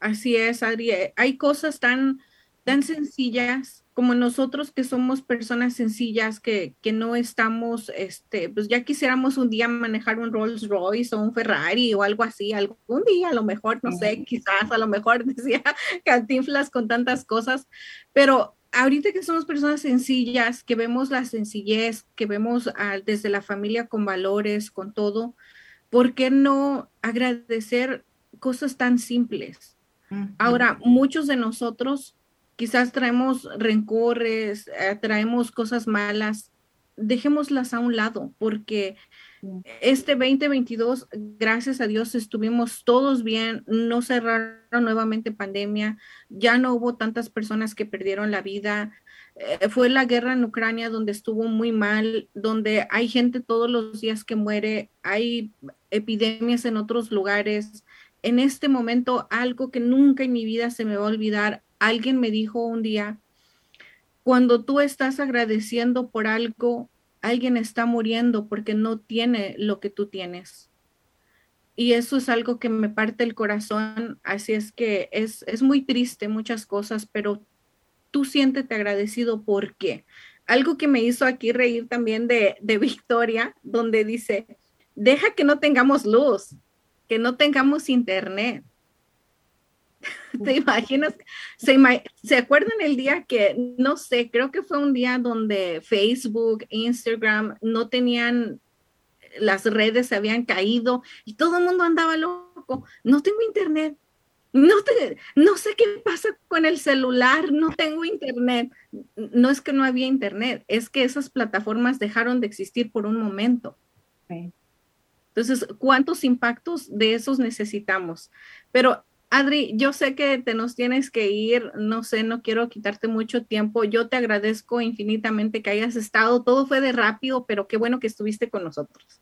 Así es, Adri. Hay cosas tan, tan sencillas como nosotros que somos personas sencillas, que, que, no estamos, este, pues ya quisiéramos un día manejar un Rolls Royce o un Ferrari o algo así, algún día a lo mejor, no sé, quizás a lo mejor *laughs* decía cantinflas con tantas cosas, pero ahorita que somos personas sencillas, que vemos la sencillez, que vemos desde la familia con valores, con todo, ¿por qué no agradecer cosas tan simples? Ahora, muchos de nosotros quizás traemos rencores, eh, traemos cosas malas, dejémoslas a un lado porque este 2022, gracias a Dios, estuvimos todos bien, no cerraron nuevamente pandemia, ya no hubo tantas personas que perdieron la vida. Eh, fue la guerra en Ucrania donde estuvo muy mal, donde hay gente todos los días que muere, hay epidemias en otros lugares, en este momento algo que nunca en mi vida se me va a olvidar. Alguien me dijo un día, cuando tú estás agradeciendo por algo, alguien está muriendo porque no tiene lo que tú tienes. Y eso es algo que me parte el corazón. Así es que es, es muy triste muchas cosas, pero tú siéntete agradecido porque algo que me hizo aquí reír también de, de Victoria, donde dice, deja que no tengamos luz, que no tengamos internet. *laughs* ¿Te imaginas? ¿Se, acuerdan el día que, no sé, creo que fue un día donde Facebook, Instagram no tenían, las redes se habían caído y todo el mundo andaba loco. No tengo internet. No, no sé qué pasa con el celular, no tengo internet. No es que no había internet, es que esas plataformas dejaron de existir por un momento. Entonces, ¿cuántos impactos de esos necesitamos? Pero Adri, yo sé que te nos tienes que ir, no sé, no quiero quitarte mucho tiempo. Yo te agradezco infinitamente que hayas estado. Todo fue de rápido, pero qué bueno que estuviste con nosotros.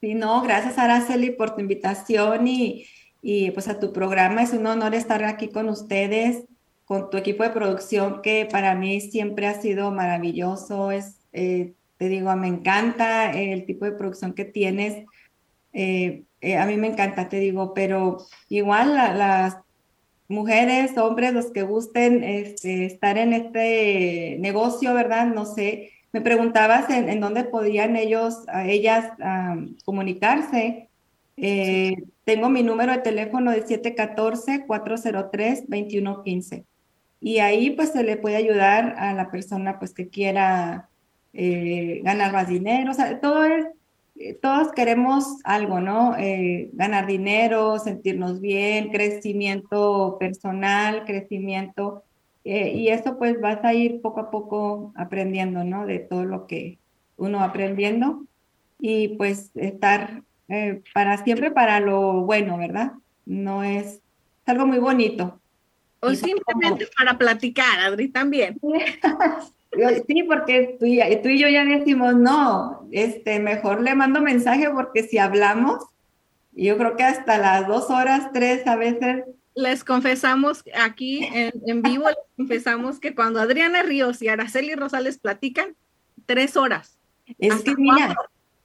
Sí, no, gracias Araceli por tu invitación y, y pues a tu programa. Es un honor estar aquí con ustedes, con tu equipo de producción que para mí siempre ha sido maravilloso. Es, eh, te digo, me encanta el tipo de producción que tienes eh, eh, a mí me encanta, te digo, pero igual las mujeres, hombres, los que gusten este, estar en este negocio, ¿verdad? No sé, me preguntabas en, dónde podían ellos, ellas comunicarse. Eh, tengo mi número de teléfono de 714-403-2115. y ahí pues se le puede ayudar a la persona pues que quiera eh, ganar más dinero, o sea, todo es, todos queremos algo, ¿no? Eh, ganar dinero, sentirnos bien, crecimiento personal, crecimiento, y eso pues vas a ir poco a poco aprendiendo, ¿no? De todo lo que uno aprendiendo y pues estar para siempre para lo bueno, ¿verdad? No es, es algo muy bonito. O simplemente para platicar, Adri, también. *laughs* Sí, porque tú y, tú y yo ya decimos, no, este, mejor le mando mensaje porque si hablamos, yo creo que hasta las dos horas, tres a veces. Les confesamos aquí en, vivo, les confesamos que cuando Adriana Ríos y Araceli Rosales platican, tres horas. Es que mira.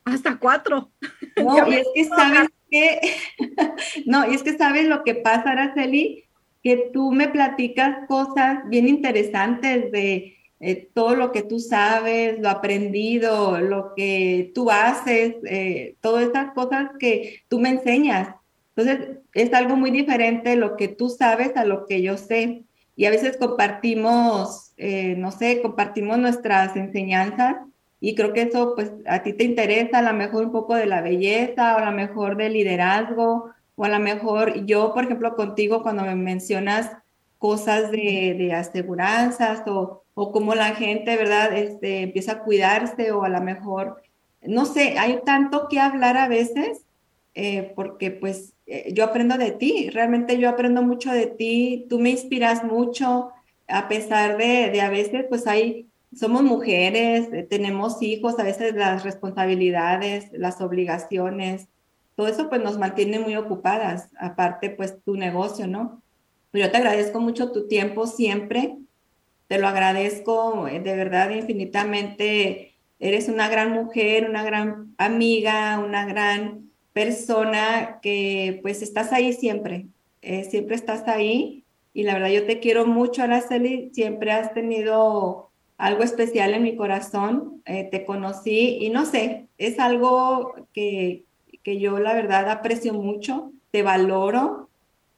hasta cuatro. No, y es que sabes que, *laughs* no, y es que sabes lo que pasa, Araceli, que tú me platicas cosas bien interesantes de eh, todo lo que tú sabes, lo aprendido, lo que tú haces, eh, todas esas cosas que tú me enseñas. Entonces, es algo muy diferente lo que tú sabes a lo que yo sé. Y a veces compartimos, eh, no sé, compartimos nuestras enseñanzas y creo que eso, pues, a ti te interesa a lo mejor un poco de la belleza o a lo mejor del liderazgo o a lo mejor yo, por ejemplo, contigo cuando me mencionas cosas de, de aseguranzas o, o cómo la gente, ¿verdad?, este, empieza a cuidarse o a lo mejor, no sé, hay tanto que hablar a veces eh, porque pues eh, yo aprendo de ti, realmente yo aprendo mucho de ti, tú me inspiras mucho, a pesar de, de a veces pues hay, somos mujeres, eh, tenemos hijos, a veces las responsabilidades, las obligaciones, todo eso pues nos mantiene muy ocupadas, aparte pues tu negocio, ¿no? Yo te agradezco mucho tu tiempo siempre, te lo agradezco eh, de verdad infinitamente. Eres una gran mujer, una gran amiga, una gran persona que pues estás ahí siempre, eh, siempre estás ahí. Y la verdad yo te quiero mucho, Araceli, siempre has tenido algo especial en mi corazón, eh, te conocí y no sé, es algo que, que yo la verdad aprecio mucho, te valoro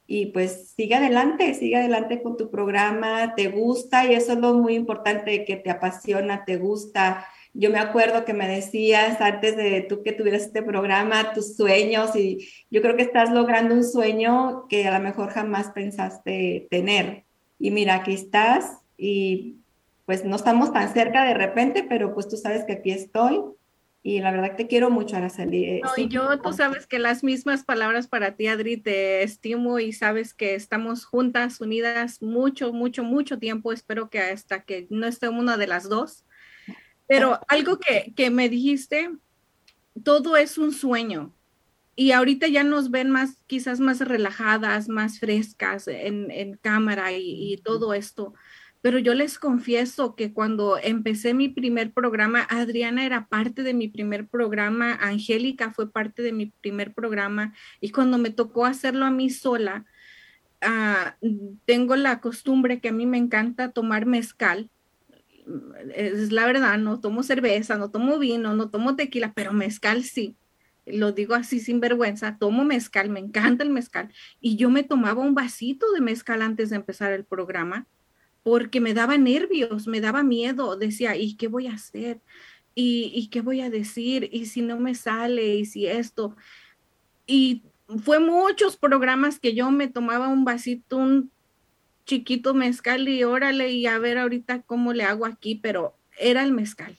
y pues sigue adelante, sigue adelante con tu programa, te gusta y eso es lo muy importante, que te apasiona, te gusta. Yo me acuerdo que me decías antes de tú que tuvieras este programa, tus sueños y yo creo que estás logrando un sueño que a lo mejor jamás pensaste tener. Y mira, aquí estás y pues no estamos tan cerca de repente, pero pues tú sabes que aquí estoy y la verdad te quiero mucho, Araceli. Eh, no, y yo, tú sabes que las mismas palabras para ti, Adri, te estimo y sabes que estamos juntas, unidas mucho, mucho, mucho tiempo. Espero que hasta que no esté una de las dos. Pero algo que, que me dijiste, todo es un sueño. Y ahorita ya nos ven más, quizás más relajadas, más frescas en, en cámara y, y todo esto pero yo les confieso que cuando empecé mi primer programa, Adriana era parte de mi primer programa, Angélica fue parte de mi primer programa y cuando me tocó hacerlo a mí sola, ah, tengo la costumbre que a mí me encanta tomar mezcal. Es la verdad, no tomo cerveza, no tomo vino, no tomo tequila, pero mezcal sí lo digo así sin vergüenza, tomo mezcal, me encanta el mezcal, y yo me tomaba un vasito de mezcal antes de empezar el programa porque me daba nervios, me daba miedo, decía, ¿y qué voy a hacer? ¿Y, qué voy a decir? ¿Y si no me sale? ¿Y si esto? Y fue muchos programas que yo me tomaba un vasito, un chiquito mezcal y órale y a ver ahorita cómo le hago aquí, pero era el mezcal.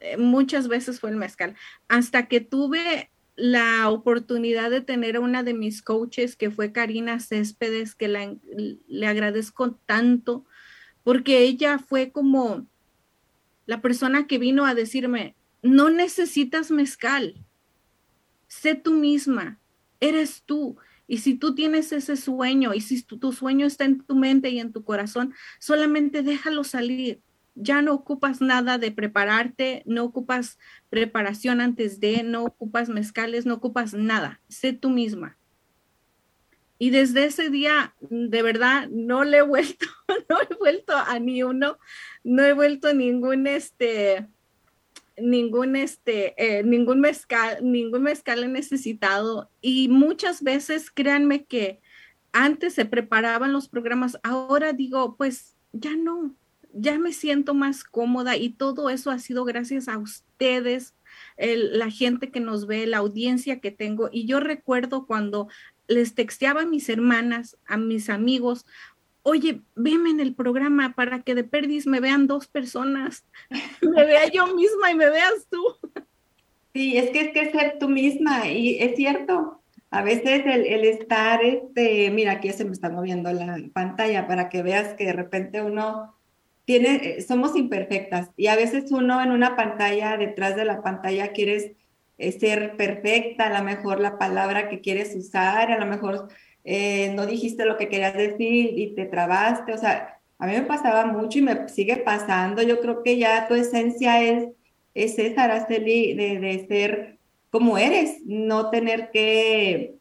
Eh, muchas veces fue el mezcal. Hasta que tuve la oportunidad de tener a una de mis coaches, que fue Karina Céspedes, que le agradezco tanto porque ella fue como la persona que vino a decirme, no necesitas mezcal, sé tú misma, eres tú. Y si tú tienes ese sueño y si tu, sueño está en tu mente y en tu corazón, solamente déjalo salir. Ya no ocupas nada de prepararte, no ocupas preparación antes de, no ocupas mezcales, no ocupas nada. Sé tú misma. Y desde ese día, de verdad, no le he vuelto, *laughs* no he vuelto a ni uno, no he vuelto ningún, este, ningún, este, eh, ningún mezcal, ningún mezcal he necesitado. Y muchas veces, créanme que antes se preparaban los programas, ahora digo, pues ya no, ya me siento más cómoda y todo eso ha sido gracias a ustedes, la gente que nos ve, la audiencia que tengo. Y yo recuerdo cuando les texteaba a mis hermanas, a mis amigos, oye, veme en el programa para que de perdis me vean dos personas, *laughs* me vea yo misma y me veas tú. Sí, es que es que ser tú misma y es cierto. A veces el, estar, este, mira, aquí se me está moviendo la pantalla para que veas que de repente uno tiene, eh, somos imperfectas y a veces uno en una pantalla, detrás de la pantalla, quieres ser perfecta, a lo mejor la palabra que quieres usar, a lo mejor eh, no dijiste lo que querías decir y te trabaste, o sea, a mí me pasaba mucho y me sigue pasando, yo creo que ya tu esencia es, es esa, Araceli, de, de ser como eres, no tener que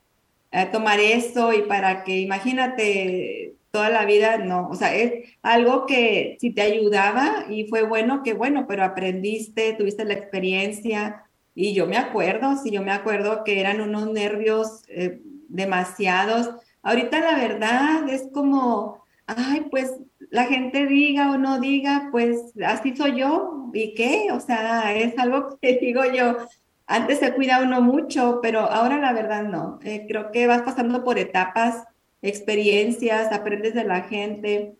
tomar eso y para que, imagínate, toda la vida, no, o sea, es algo que si te ayudaba y fue bueno, que bueno, pero aprendiste, tuviste la experiencia y yo me acuerdo, sí, yo me acuerdo que eran unos nervios eh, demasiados. Ahorita la verdad es como, ay, pues la gente diga o no diga, pues así soy yo, ¿y qué? O sea, es algo *laughs* que digo yo, antes se cuida uno mucho, pero ahora la verdad no. Eh, creo que vas pasando por etapas experiencias, aprendes de la gente.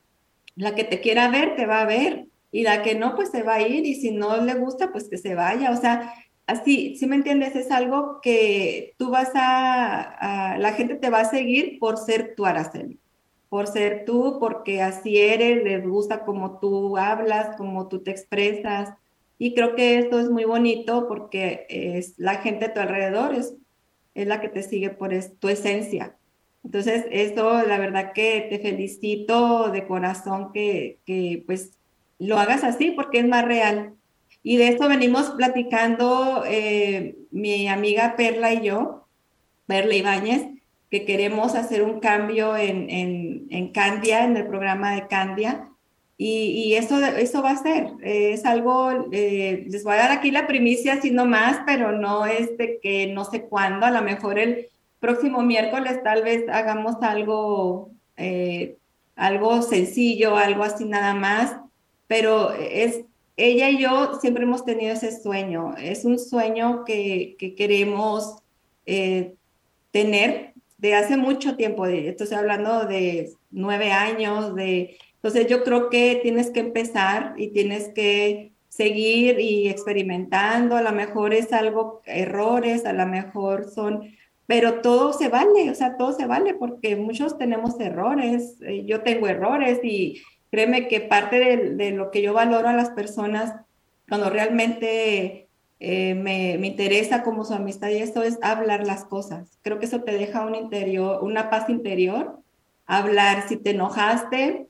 La que te quiera ver, te va a ver. Y la que no, pues se va a ir. Y si no le gusta, pues que se vaya. O sea, así, si me entiendes, es algo que tú vas a, la gente te va a seguir por ser tú, Araceli. Por ser tú, porque así eres, les gusta como tú hablas, como tú te expresas. Y creo que esto es muy bonito porque es la gente a tu alrededor es, es la que te sigue por tu esencia. Entonces, eso, la verdad que te felicito de corazón que, que pues lo hagas así porque es más real. Y de esto venimos platicando eh, mi amiga Perla y yo, Perla Ibáñez, que queremos hacer un cambio en, en, en Candia, en el programa de Candia. Y, y eso, eso va a ser, es algo, eh, les voy a dar aquí la primicia, si no más, pero no es de que no sé cuándo, a lo mejor el, próximo miércoles tal vez hagamos algo, eh, algo sencillo, algo así nada más, pero es, ella y yo siempre hemos tenido ese sueño, es un sueño que, que queremos eh, tener de hace mucho tiempo, de, estoy hablando de nueve años, de, entonces yo creo que tienes que empezar y tienes que seguir y experimentando, a lo mejor es algo, errores, a lo mejor son pero todo se vale, o sea, todo se vale porque muchos tenemos errores, eh, yo tengo errores y créeme que parte de, lo que yo valoro a las personas cuando realmente eh, me, interesa como su amistad y eso es hablar las cosas. Creo que eso te deja un interior, una paz interior, hablar, si te enojaste,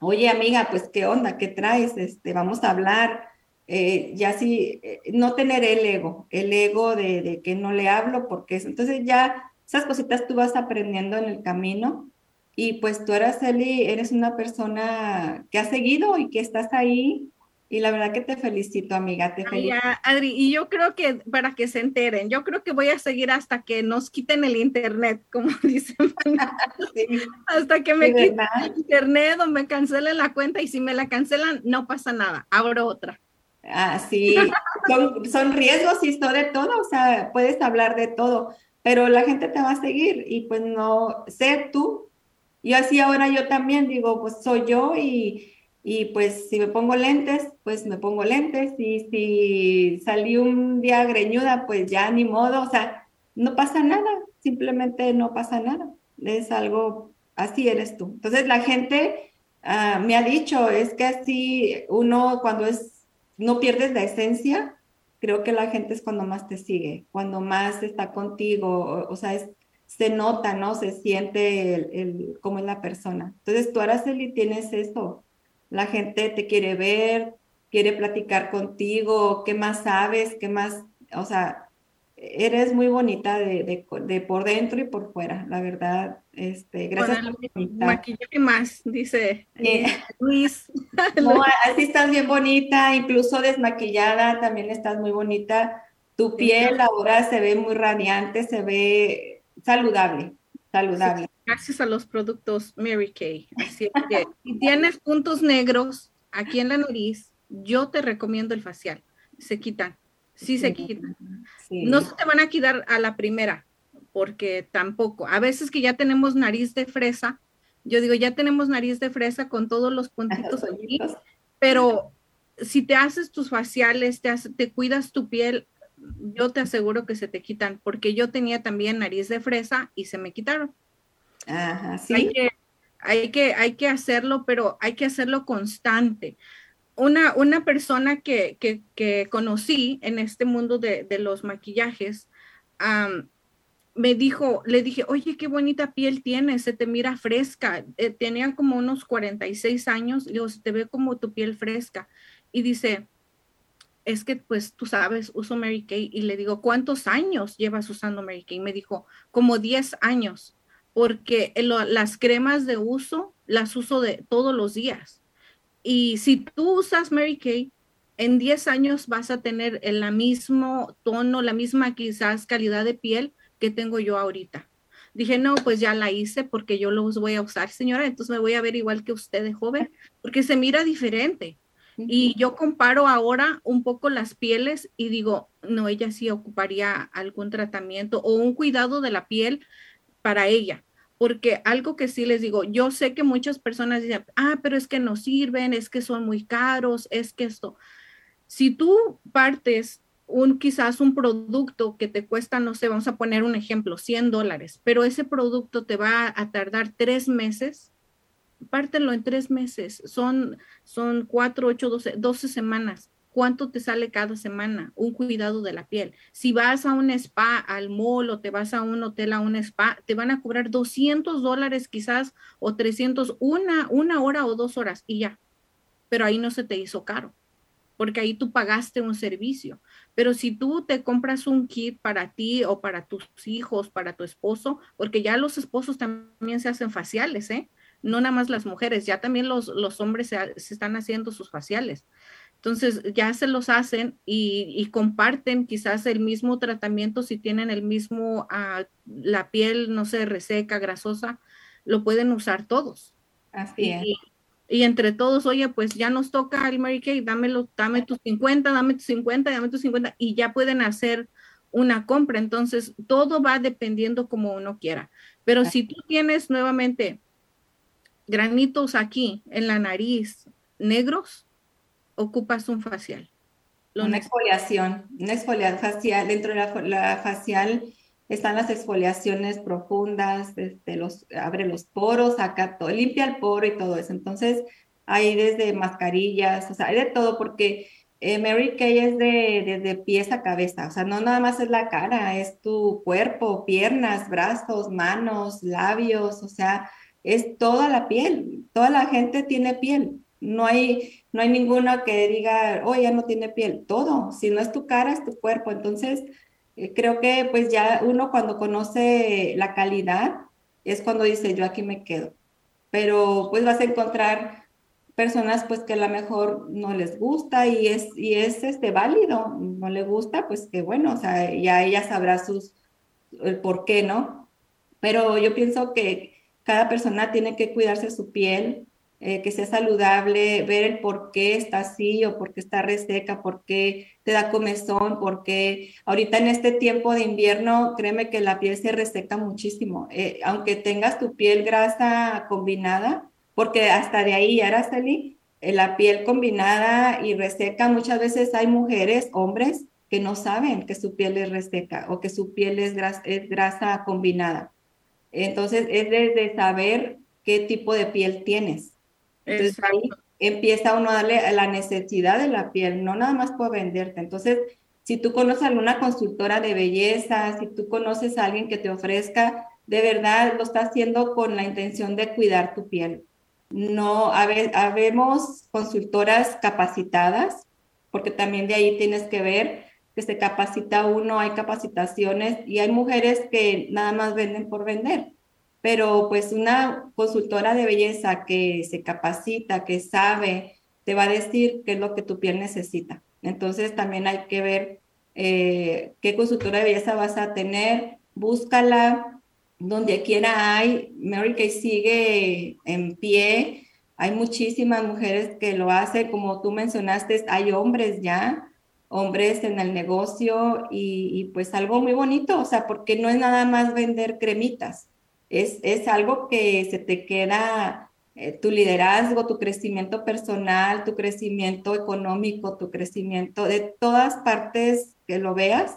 oye amiga, pues qué onda, qué traes, este, vamos a hablar, eh, ya sí, eh, no tener el ego, el ego de, que no le hablo porque es, entonces ya esas cositas tú vas aprendiendo en el camino y pues tú Araceli eres una persona que ha seguido y que estás ahí y la verdad que te felicito amiga, te felicito. Adri, y yo creo que para que se enteren, yo creo que voy a seguir hasta que nos quiten el internet, *laughs* como dicen. *laughs* hasta que me quiten el internet o me cancelen la cuenta y si me la cancelan no pasa nada, abro otra. Ah, sí, son, riesgos y esto de todo, o sea, puedes hablar de todo, pero la gente te va a seguir y pues no, sé tú. Y así ahora yo también digo, pues soy yo y, y pues si me pongo lentes, pues me pongo lentes y si salí un día greñuda, pues ya ni modo, o sea, no pasa nada, simplemente no pasa nada, es algo, así eres tú. Entonces la gente ah, me ha dicho, es que así uno cuando es no pierdes la esencia, creo que la gente es cuando más te sigue, cuando más está contigo, o, sea, se nota, ¿no? Se siente el, cómo es la persona. Entonces tú, Araceli, tienes eso. La gente te quiere ver, quiere platicar contigo, qué más sabes, qué más, o sea, eres muy bonita de, de, por dentro y por fuera, la verdad. Este, gracias por Maquillaje más, dice eh, Luis. *laughs* así estás bien bonita, incluso desmaquillada, también estás muy bonita. Tu piel ahora se ve muy radiante, se ve saludable. saludable. gracias a los productos Mary Kay. Así que *laughs* si tienes puntos negros aquí en la nariz, yo te recomiendo el facial. Se quitan, sí se quitan. No se te van a quitar a la primera, porque tampoco. A veces que ya tenemos nariz de fresa, yo digo, ya tenemos nariz de fresa con todos los puntitos aquí, pero si te haces tus faciales, te, te cuidas tu piel, yo te aseguro que se te quitan, porque yo tenía también nariz de fresa y se me quitaron. Ajá, sí. Hay que, hay que, hay que hacerlo, pero hay que hacerlo constante. Una, una persona que, que, que conocí en este mundo de, de los maquillajes, me dijo, le dije, oye, qué bonita piel tienes, se te mira fresca. Eh, tenía como unos 46 años, le digo, se te ve como tu piel fresca. Y dice, es que pues tú sabes, uso Mary Kay. Y le digo, ¿cuántos años llevas usando Mary Kay? Me dijo, como 10 años, porque las cremas de uso las uso de todos los días. Y si tú usas Mary Kay, en 10 años vas a tener el mismo tono, la misma quizás calidad de piel que tengo yo ahorita. Dije, no, pues ya la hice porque yo los voy a usar, señora, entonces me voy a ver igual que usted de joven, porque se mira diferente. Y yo comparo ahora un poco las pieles y digo, no, ella sí ocuparía algún tratamiento o un cuidado de la piel para ella. Porque algo que sí les digo, yo sé que muchas personas dicen, ah, pero es que no sirven, es que son muy caros, es que esto. Si tú partes un quizás un producto que te cuesta, no sé, vamos a poner un ejemplo, 100 dólares, pero ese producto te va a tardar tres meses, pártelo en tres meses, son, son cuatro, ocho, doce, doce semanas. ¿Cuánto te sale cada semana? Un cuidado de la piel. Si vas a un spa, al mall o te vas a un hotel, a un spa, te van a cobrar 200 dólares quizás o 300, una, una hora o dos horas y ya. Pero ahí no se te hizo caro porque ahí tú pagaste un servicio. Pero si tú te compras un kit para ti o para tus hijos, para tu esposo, porque ya los esposos también se hacen faciales, ¿eh? No nada más las mujeres, ya también los, los hombres se, están haciendo sus faciales. Entonces ya se los hacen y, comparten quizás el mismo tratamiento si tienen el mismo, ah, la piel, no sé, reseca, grasosa, lo pueden usar todos. Así es y entre todos, oye, pues ya nos toca el Mary Kay, dámelo, dame tus 50, dame tus 50, dame tus 50, y ya pueden hacer una compra. Entonces, todo va dependiendo como uno quiera. Pero si tú tienes nuevamente granitos aquí en la nariz negros, ocupas un facial. una exfoliación, una exfoliación facial. Dentro de la, la facial están las exfoliaciones profundas, este, los, abre los poros, saca todo, limpia el poro y todo eso. Entonces, hay desde mascarillas, o sea, hay de todo, porque eh, Mary Kay es de, de, pies a cabeza, o sea, no nada más es la cara, es tu cuerpo, piernas, brazos, manos, labios, o sea, es toda la piel, toda la gente tiene piel. No hay, no hay ninguna que diga, oh, ya no tiene piel, todo, si no es tu cara, es tu cuerpo. Entonces, eh, creo que pues ya uno cuando conoce la calidad es cuando dice yo aquí me quedo. Pero pues vas a encontrar personas pues que a lo mejor no les gusta y es, y es este válido, no le gusta, pues que bueno, o sea, ya ella sabrá sus, el por qué, ¿no? Pero yo pienso que cada persona tiene que cuidarse su piel, eh, que sea saludable, ver el por qué está así o por qué está reseca, por qué te da comezón, porque ahorita en este tiempo de invierno, créeme que la piel se reseca muchísimo. Eh, aunque tengas tu piel grasa combinada, porque hasta de ahí, Araceli, eh, la piel combinada y reseca, muchas veces hay mujeres, hombres, que no saben que su piel es reseca o que su piel es grasa, es grasa combinada. Entonces, es de saber qué tipo de piel tienes. Entonces ahí empieza uno a darle la necesidad de la piel, no nada más por venderte. Entonces, si tú conoces a alguna consultora de belleza, si tú conoces a alguien que te ofrezca, de verdad lo está haciendo con la intención de cuidar tu piel. No, habemos consultoras capacitadas, porque también de ahí tienes que ver que se capacita uno, hay capacitaciones y hay mujeres que nada más venden por vender. Pero pues una consultora de belleza que se capacita, que sabe, te va a decir qué es lo que tu piel necesita. Entonces también hay que ver eh, qué consultora de belleza vas a tener, búscala, donde quiera hay, Mary Kay sigue en pie, hay muchísimas mujeres que lo hacen, como tú mencionaste, hay hombres ya, hombres en el negocio y, pues algo muy bonito, o sea, porque no es nada más vender cremitas, es, es algo que se te queda eh, tu liderazgo, tu crecimiento personal, tu crecimiento económico, tu crecimiento de todas partes que lo veas,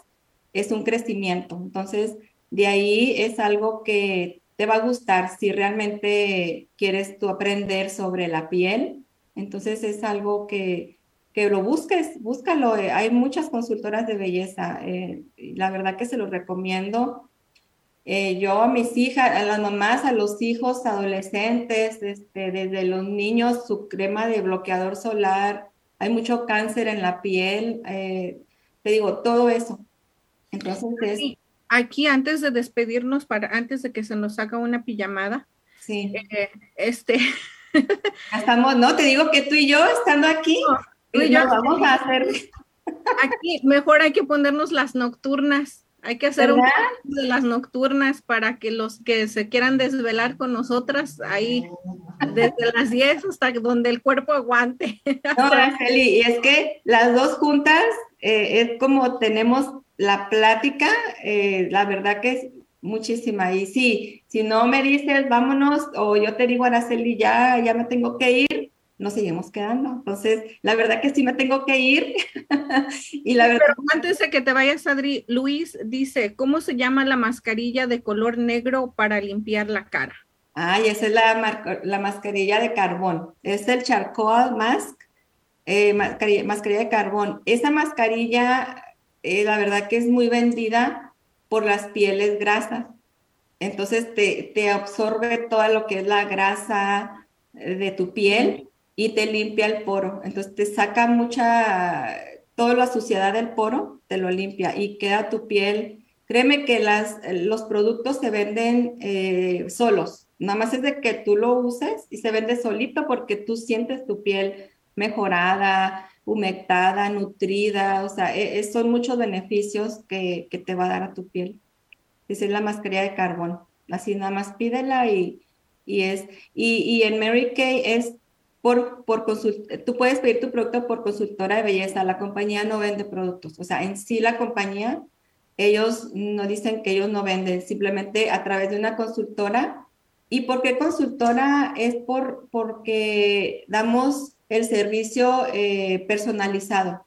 es un crecimiento. Entonces, de ahí es algo que te va a gustar si realmente quieres tú aprender sobre la piel. Entonces es algo que, que lo busques, búscalo. Eh, hay muchas consultoras de belleza. Eh, la verdad que se los recomiendo. Eh, yo a mis hijas, a las mamás, a los hijos adolescentes, este, desde los niños, su crema de bloqueador solar, hay mucho cáncer en la piel, te digo, todo eso. Entonces Aquí antes de despedirnos, para antes de que se nos haga una pijamada, sí. este... *laughs* Estamos, no, te digo que tú y yo estando aquí, y yo, vamos a hacer. *laughs* Aquí mejor hay que ponernos las nocturnas. Hay que hacer un de las nocturnas para que los que se quieran desvelar con nosotras ahí desde las 10 hasta donde el cuerpo aguante. *laughs* No, Araceli, y es que las dos juntas eh, es como tenemos la plática, eh, la verdad que es muchísima. Y sí, si no me dices vámonos o yo te digo Araceli ya, ya me tengo que ir, nos seguimos quedando. Entonces, la verdad que sí me tengo que ir. *laughs* y la verdad... Pero antes de que te vayas, Adri, Luis dice, ¿cómo se llama la mascarilla de color negro para limpiar la cara? Ay, esa es la, la mascarilla de carbón. Es el charcoal mask, eh, mascarilla, de carbón. Esa mascarilla, eh, la verdad que es muy vendida por las pieles grasas. Entonces te, te absorbe todo lo que es la grasa eh, de tu piel y te limpia el poro. Entonces te saca mucha, toda la suciedad del poro, te lo limpia y queda tu piel. Créeme que las, los productos se venden eh, solos, nada más es de que tú lo uses y se vende solito porque tú sientes tu piel mejorada, humectada, nutrida, o sea, e, e, son muchos beneficios que, que, te va a dar a tu piel. Esa es la mascarilla de carbón. Así nada más pídela y, y es, y, y en Mary Kay es por, por tú puedes pedir tu producto por consultora de belleza, la compañía no vende productos, o sea, en sí la compañía, ellos no dicen que ellos no venden, simplemente a través de una consultora. ¿Y por qué consultora? Es por, porque damos el servicio eh, personalizado.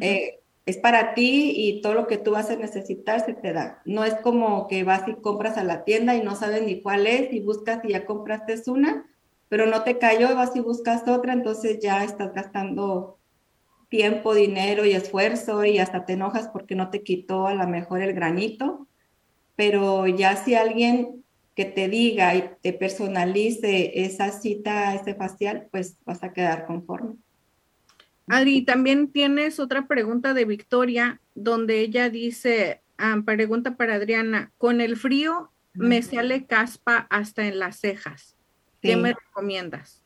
Eh, es para ti y todo lo que tú vas a necesitar se te da. No es como que vas y compras a la tienda y no sabes ni cuál es y buscas y ya compraste una pero no te cayó, vas y buscas otra, entonces ya estás gastando tiempo, dinero y esfuerzo y hasta te enojas porque no te quitó a lo mejor el granito, pero ya si alguien que te diga y te personalice esa cita, ese facial, pues vas a quedar conforme. Adri, también tienes otra pregunta de Victoria, donde ella dice, ah, pregunta para Adriana, con el frío me sale caspa hasta en las cejas. ¿Qué me recomiendas?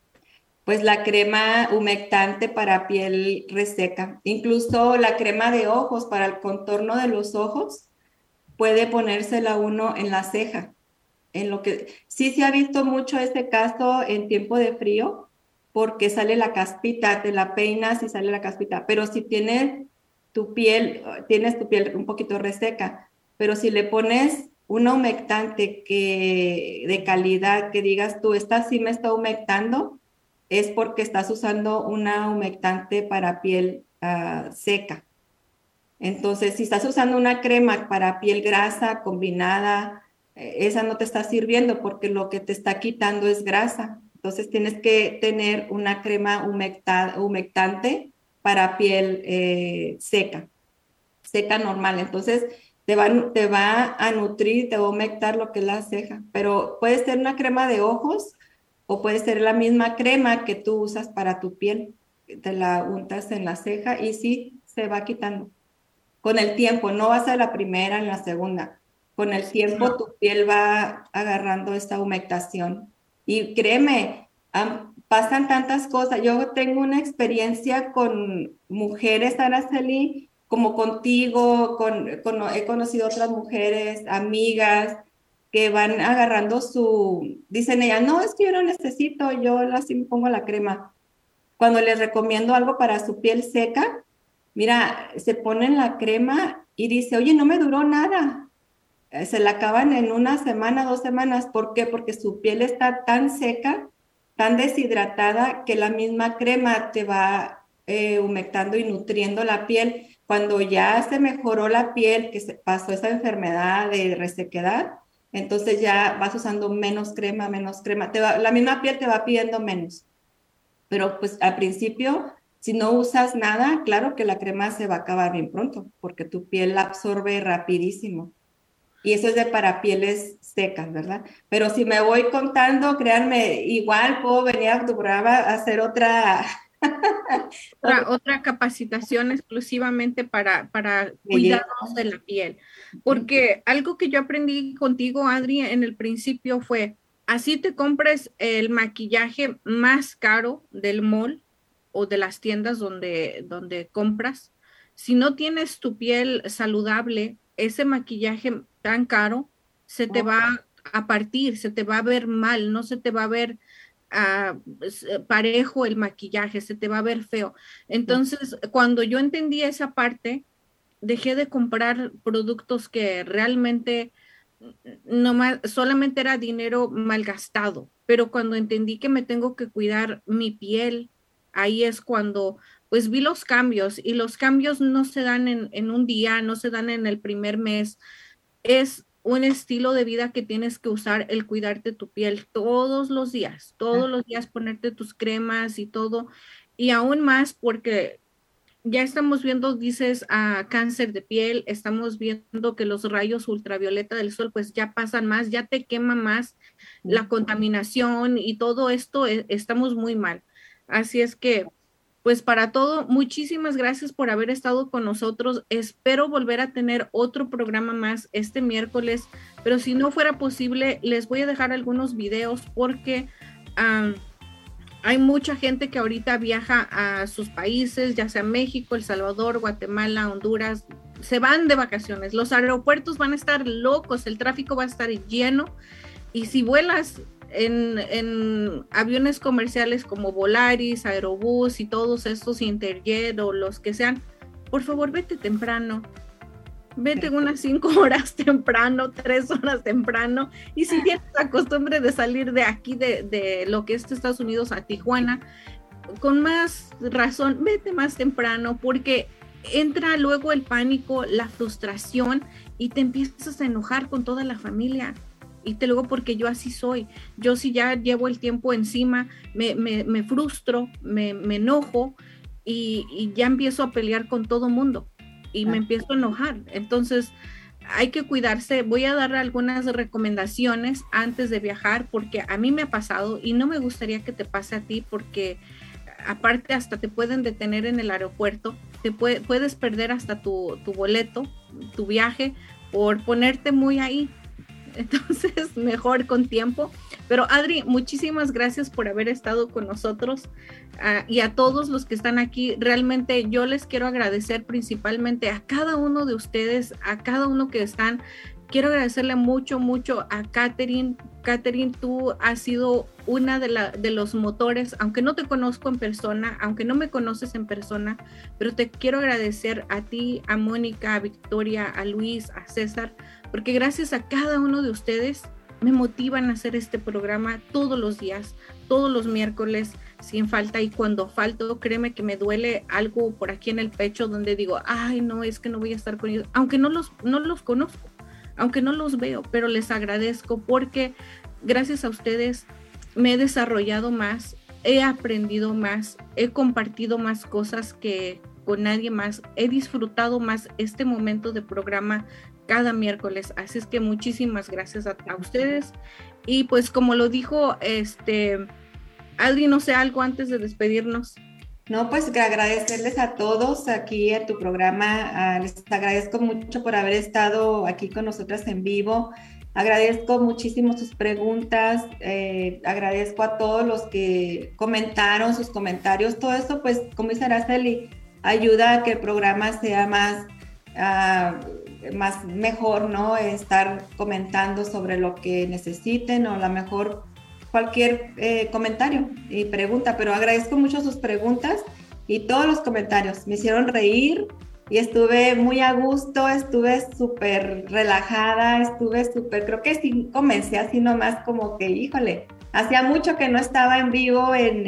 Pues la crema humectante para piel reseca, incluso la crema de ojos para el contorno de los ojos, puede ponérsela uno en la ceja. En lo que sí se ha visto mucho este caso en tiempo de frío, porque sale la caspita, te la peinas y sale la caspita, pero si tienes tu piel, tienes tu piel un poquito reseca, pero si le pones un humectante que, de calidad que digas tú, esta sí me está humectando, es porque estás usando una humectante para piel ah, seca. Entonces, si estás usando una crema para piel grasa combinada, eh, esa no te está sirviendo porque lo que te está quitando es grasa. Entonces, tienes que tener una crema humectante para piel eh, seca, seca normal. Entonces, te va, te va a nutrir, te va a humectar lo que es la ceja, pero puede ser una crema de ojos o puede ser la misma crema que tú usas para tu piel, te la untas en la ceja y sí, se va quitando. Con el tiempo, no va a la primera en la segunda. Con el tiempo tu piel va agarrando esta humectación. Y créeme, pasan tantas cosas. Yo tengo una experiencia con mujeres, Araceli, como contigo, con, he conocido otras mujeres, amigas, que van agarrando su, dicen ella, no, es que yo no necesito, yo así me pongo la crema. Cuando les recomiendo algo para su piel seca, mira, se ponen la crema y dice, oye, no me duró nada. Eh, se la acaban en una semana, dos semanas. ¿Por qué? Porque su piel está tan seca, tan deshidratada, que la misma crema te va eh, humectando y nutriendo la piel. Cuando ya se mejoró la piel, que se pasó esa enfermedad de resequedad, entonces ya vas usando menos crema, menos crema. Te la misma piel te va pidiendo menos. Pero pues al principio, si no usas nada, claro que la crema se va a acabar bien pronto, porque tu piel la absorbe rapidísimo. Y eso es de para pieles secas, ¿verdad? Pero si me voy contando, créanme, igual puedo venir a tu programa a hacer otra otra, capacitación exclusivamente para, para cuidados de la piel. Porque algo que yo aprendí contigo, Adri, en el principio fue, así te compres el maquillaje más caro del mall o de las tiendas donde, donde compras. Si no tienes tu piel saludable, ese maquillaje tan caro se te va a partir, se te va a ver mal, no se te va a ver pues, eh, parejo el maquillaje, se te va a ver feo. Entonces, cuando yo entendí esa parte, dejé de comprar productos que realmente no solamente era dinero malgastado, pero cuando entendí que me tengo que cuidar mi piel, ahí es cuando pues vi los cambios y los cambios no se dan en, en un día, no se dan en el primer mes, es un estilo de vida que tienes que usar el cuidarte tu piel todos los días, todos los días ponerte tus cremas y todo. Y aún más porque ya estamos viendo, dices, a cáncer de piel, estamos viendo que los rayos ultravioleta del sol pues ya pasan más, ya te quema más la contaminación y todo esto, eh, estamos muy mal. Así es que pues para todo, muchísimas gracias por haber estado con nosotros. Espero volver a tener otro programa más este miércoles, pero si no fuera posible, les voy a dejar algunos videos porque hay mucha gente que ahorita viaja a sus países, ya sea México, El Salvador, Guatemala, Honduras, se van de vacaciones. Los aeropuertos van a estar locos, el tráfico va a estar lleno. Y si vuelas en, aviones comerciales como Volaris, Aerobús y todos estos Interjet o los que sean, por favor vete temprano. Vete unas cinco *laughs* horas temprano, tres horas temprano. Y si tienes la costumbre de salir de aquí, de, de lo que es Estados Unidos a Tijuana, con más razón, vete más temprano porque entra luego el pánico, la frustración y te empiezas a enojar con toda la familia y te luego porque yo así soy. Yo si ya llevo el tiempo encima, me, me, frustro, me, me enojo y, ya empiezo a pelear con todo mundo y me empiezo a enojar. Entonces, hay que cuidarse. Voy a dar algunas recomendaciones antes de viajar porque a mí me ha pasado y no me gustaría que te pase a ti porque aparte hasta te pueden detener en el aeropuerto, te puedes perder hasta tu, tu boleto, tu viaje por ponerte muy ahí. Entonces *laughs* mejor con tiempo. Pero Adri, muchísimas gracias por haber estado con nosotros ah, y a todos los que están aquí. Realmente yo les quiero agradecer principalmente a cada uno de ustedes, a cada uno que están. Quiero agradecerle mucho, mucho a Catherine. Catherine, tú has sido una de, de los motores, aunque no te conozco en persona, aunque no me conoces en persona, pero te quiero agradecer a ti, a Mónica, a Victoria, a Luis, a César, porque gracias a cada uno de ustedes me motivan a hacer este programa todos los días, todos los miércoles, sin falta. Y cuando falto, créeme que me duele algo por aquí en el pecho donde digo, ay, no, es que no voy a estar con ellos, aunque no los, no los conozco, aunque no los veo, pero les agradezco porque gracias a ustedes me he desarrollado más, he aprendido más, he compartido más cosas que con nadie más, he disfrutado más este momento de programa cada miércoles. Así es que muchísimas gracias a, ustedes. Y pues como lo dijo, este, Adri, no sé, algo antes de despedirnos. No, pues agradecerles a todos aquí a tu programa. Ah, les agradezco mucho por haber estado aquí con nosotras en vivo. Agradezco muchísimo sus preguntas, eh, agradezco a todos los que comentaron sus comentarios. Todo eso, pues, como dice Araceli, ayuda a que el programa sea más, uh, más mejor, ¿no? Estar comentando sobre lo que necesiten o a lo mejor cualquier eh, comentario y pregunta, pero agradezco mucho sus preguntas y todos los comentarios. Me hicieron reír y estuve muy a gusto, estuve súper relajada, estuve súper, creo que sí comencé así nomás como que, híjole, hacía mucho que no estaba en vivo en,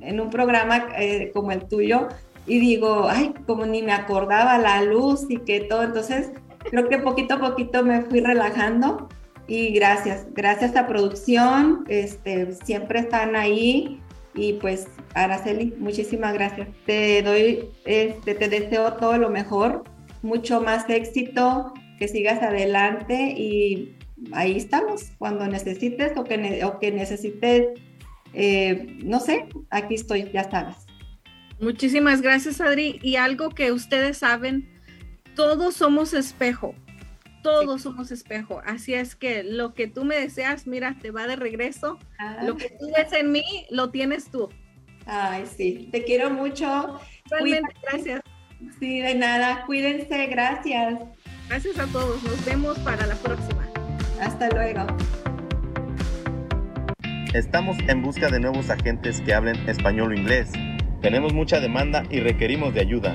en, un programa eh, como el tuyo y digo, ay, como ni me acordaba la luz y que todo, entonces creo que poquito a poquito me fui relajando y gracias, gracias a producción, este, siempre están ahí y pues Araceli, muchísimas gracias. Te doy, este, te deseo todo lo mejor, mucho más éxito, que sigas adelante y ahí estamos. Cuando necesites o que, o que necesites, eh, no sé, aquí estoy, ya sabes. Muchísimas gracias, Adri. Y algo que ustedes saben, todos somos espejo todos somos espejo. Así es que lo que tú me deseas, mira, te va de regreso. Lo que tú ves en mí, lo tienes tú. Ay, sí, te quiero mucho. Realmente, gracias. Sí, de nada, cuídense, gracias. Gracias a todos, nos vemos para la próxima. Hasta luego. Estamos en busca de nuevos agentes que hablen español o inglés. Tenemos mucha demanda y requerimos de ayuda.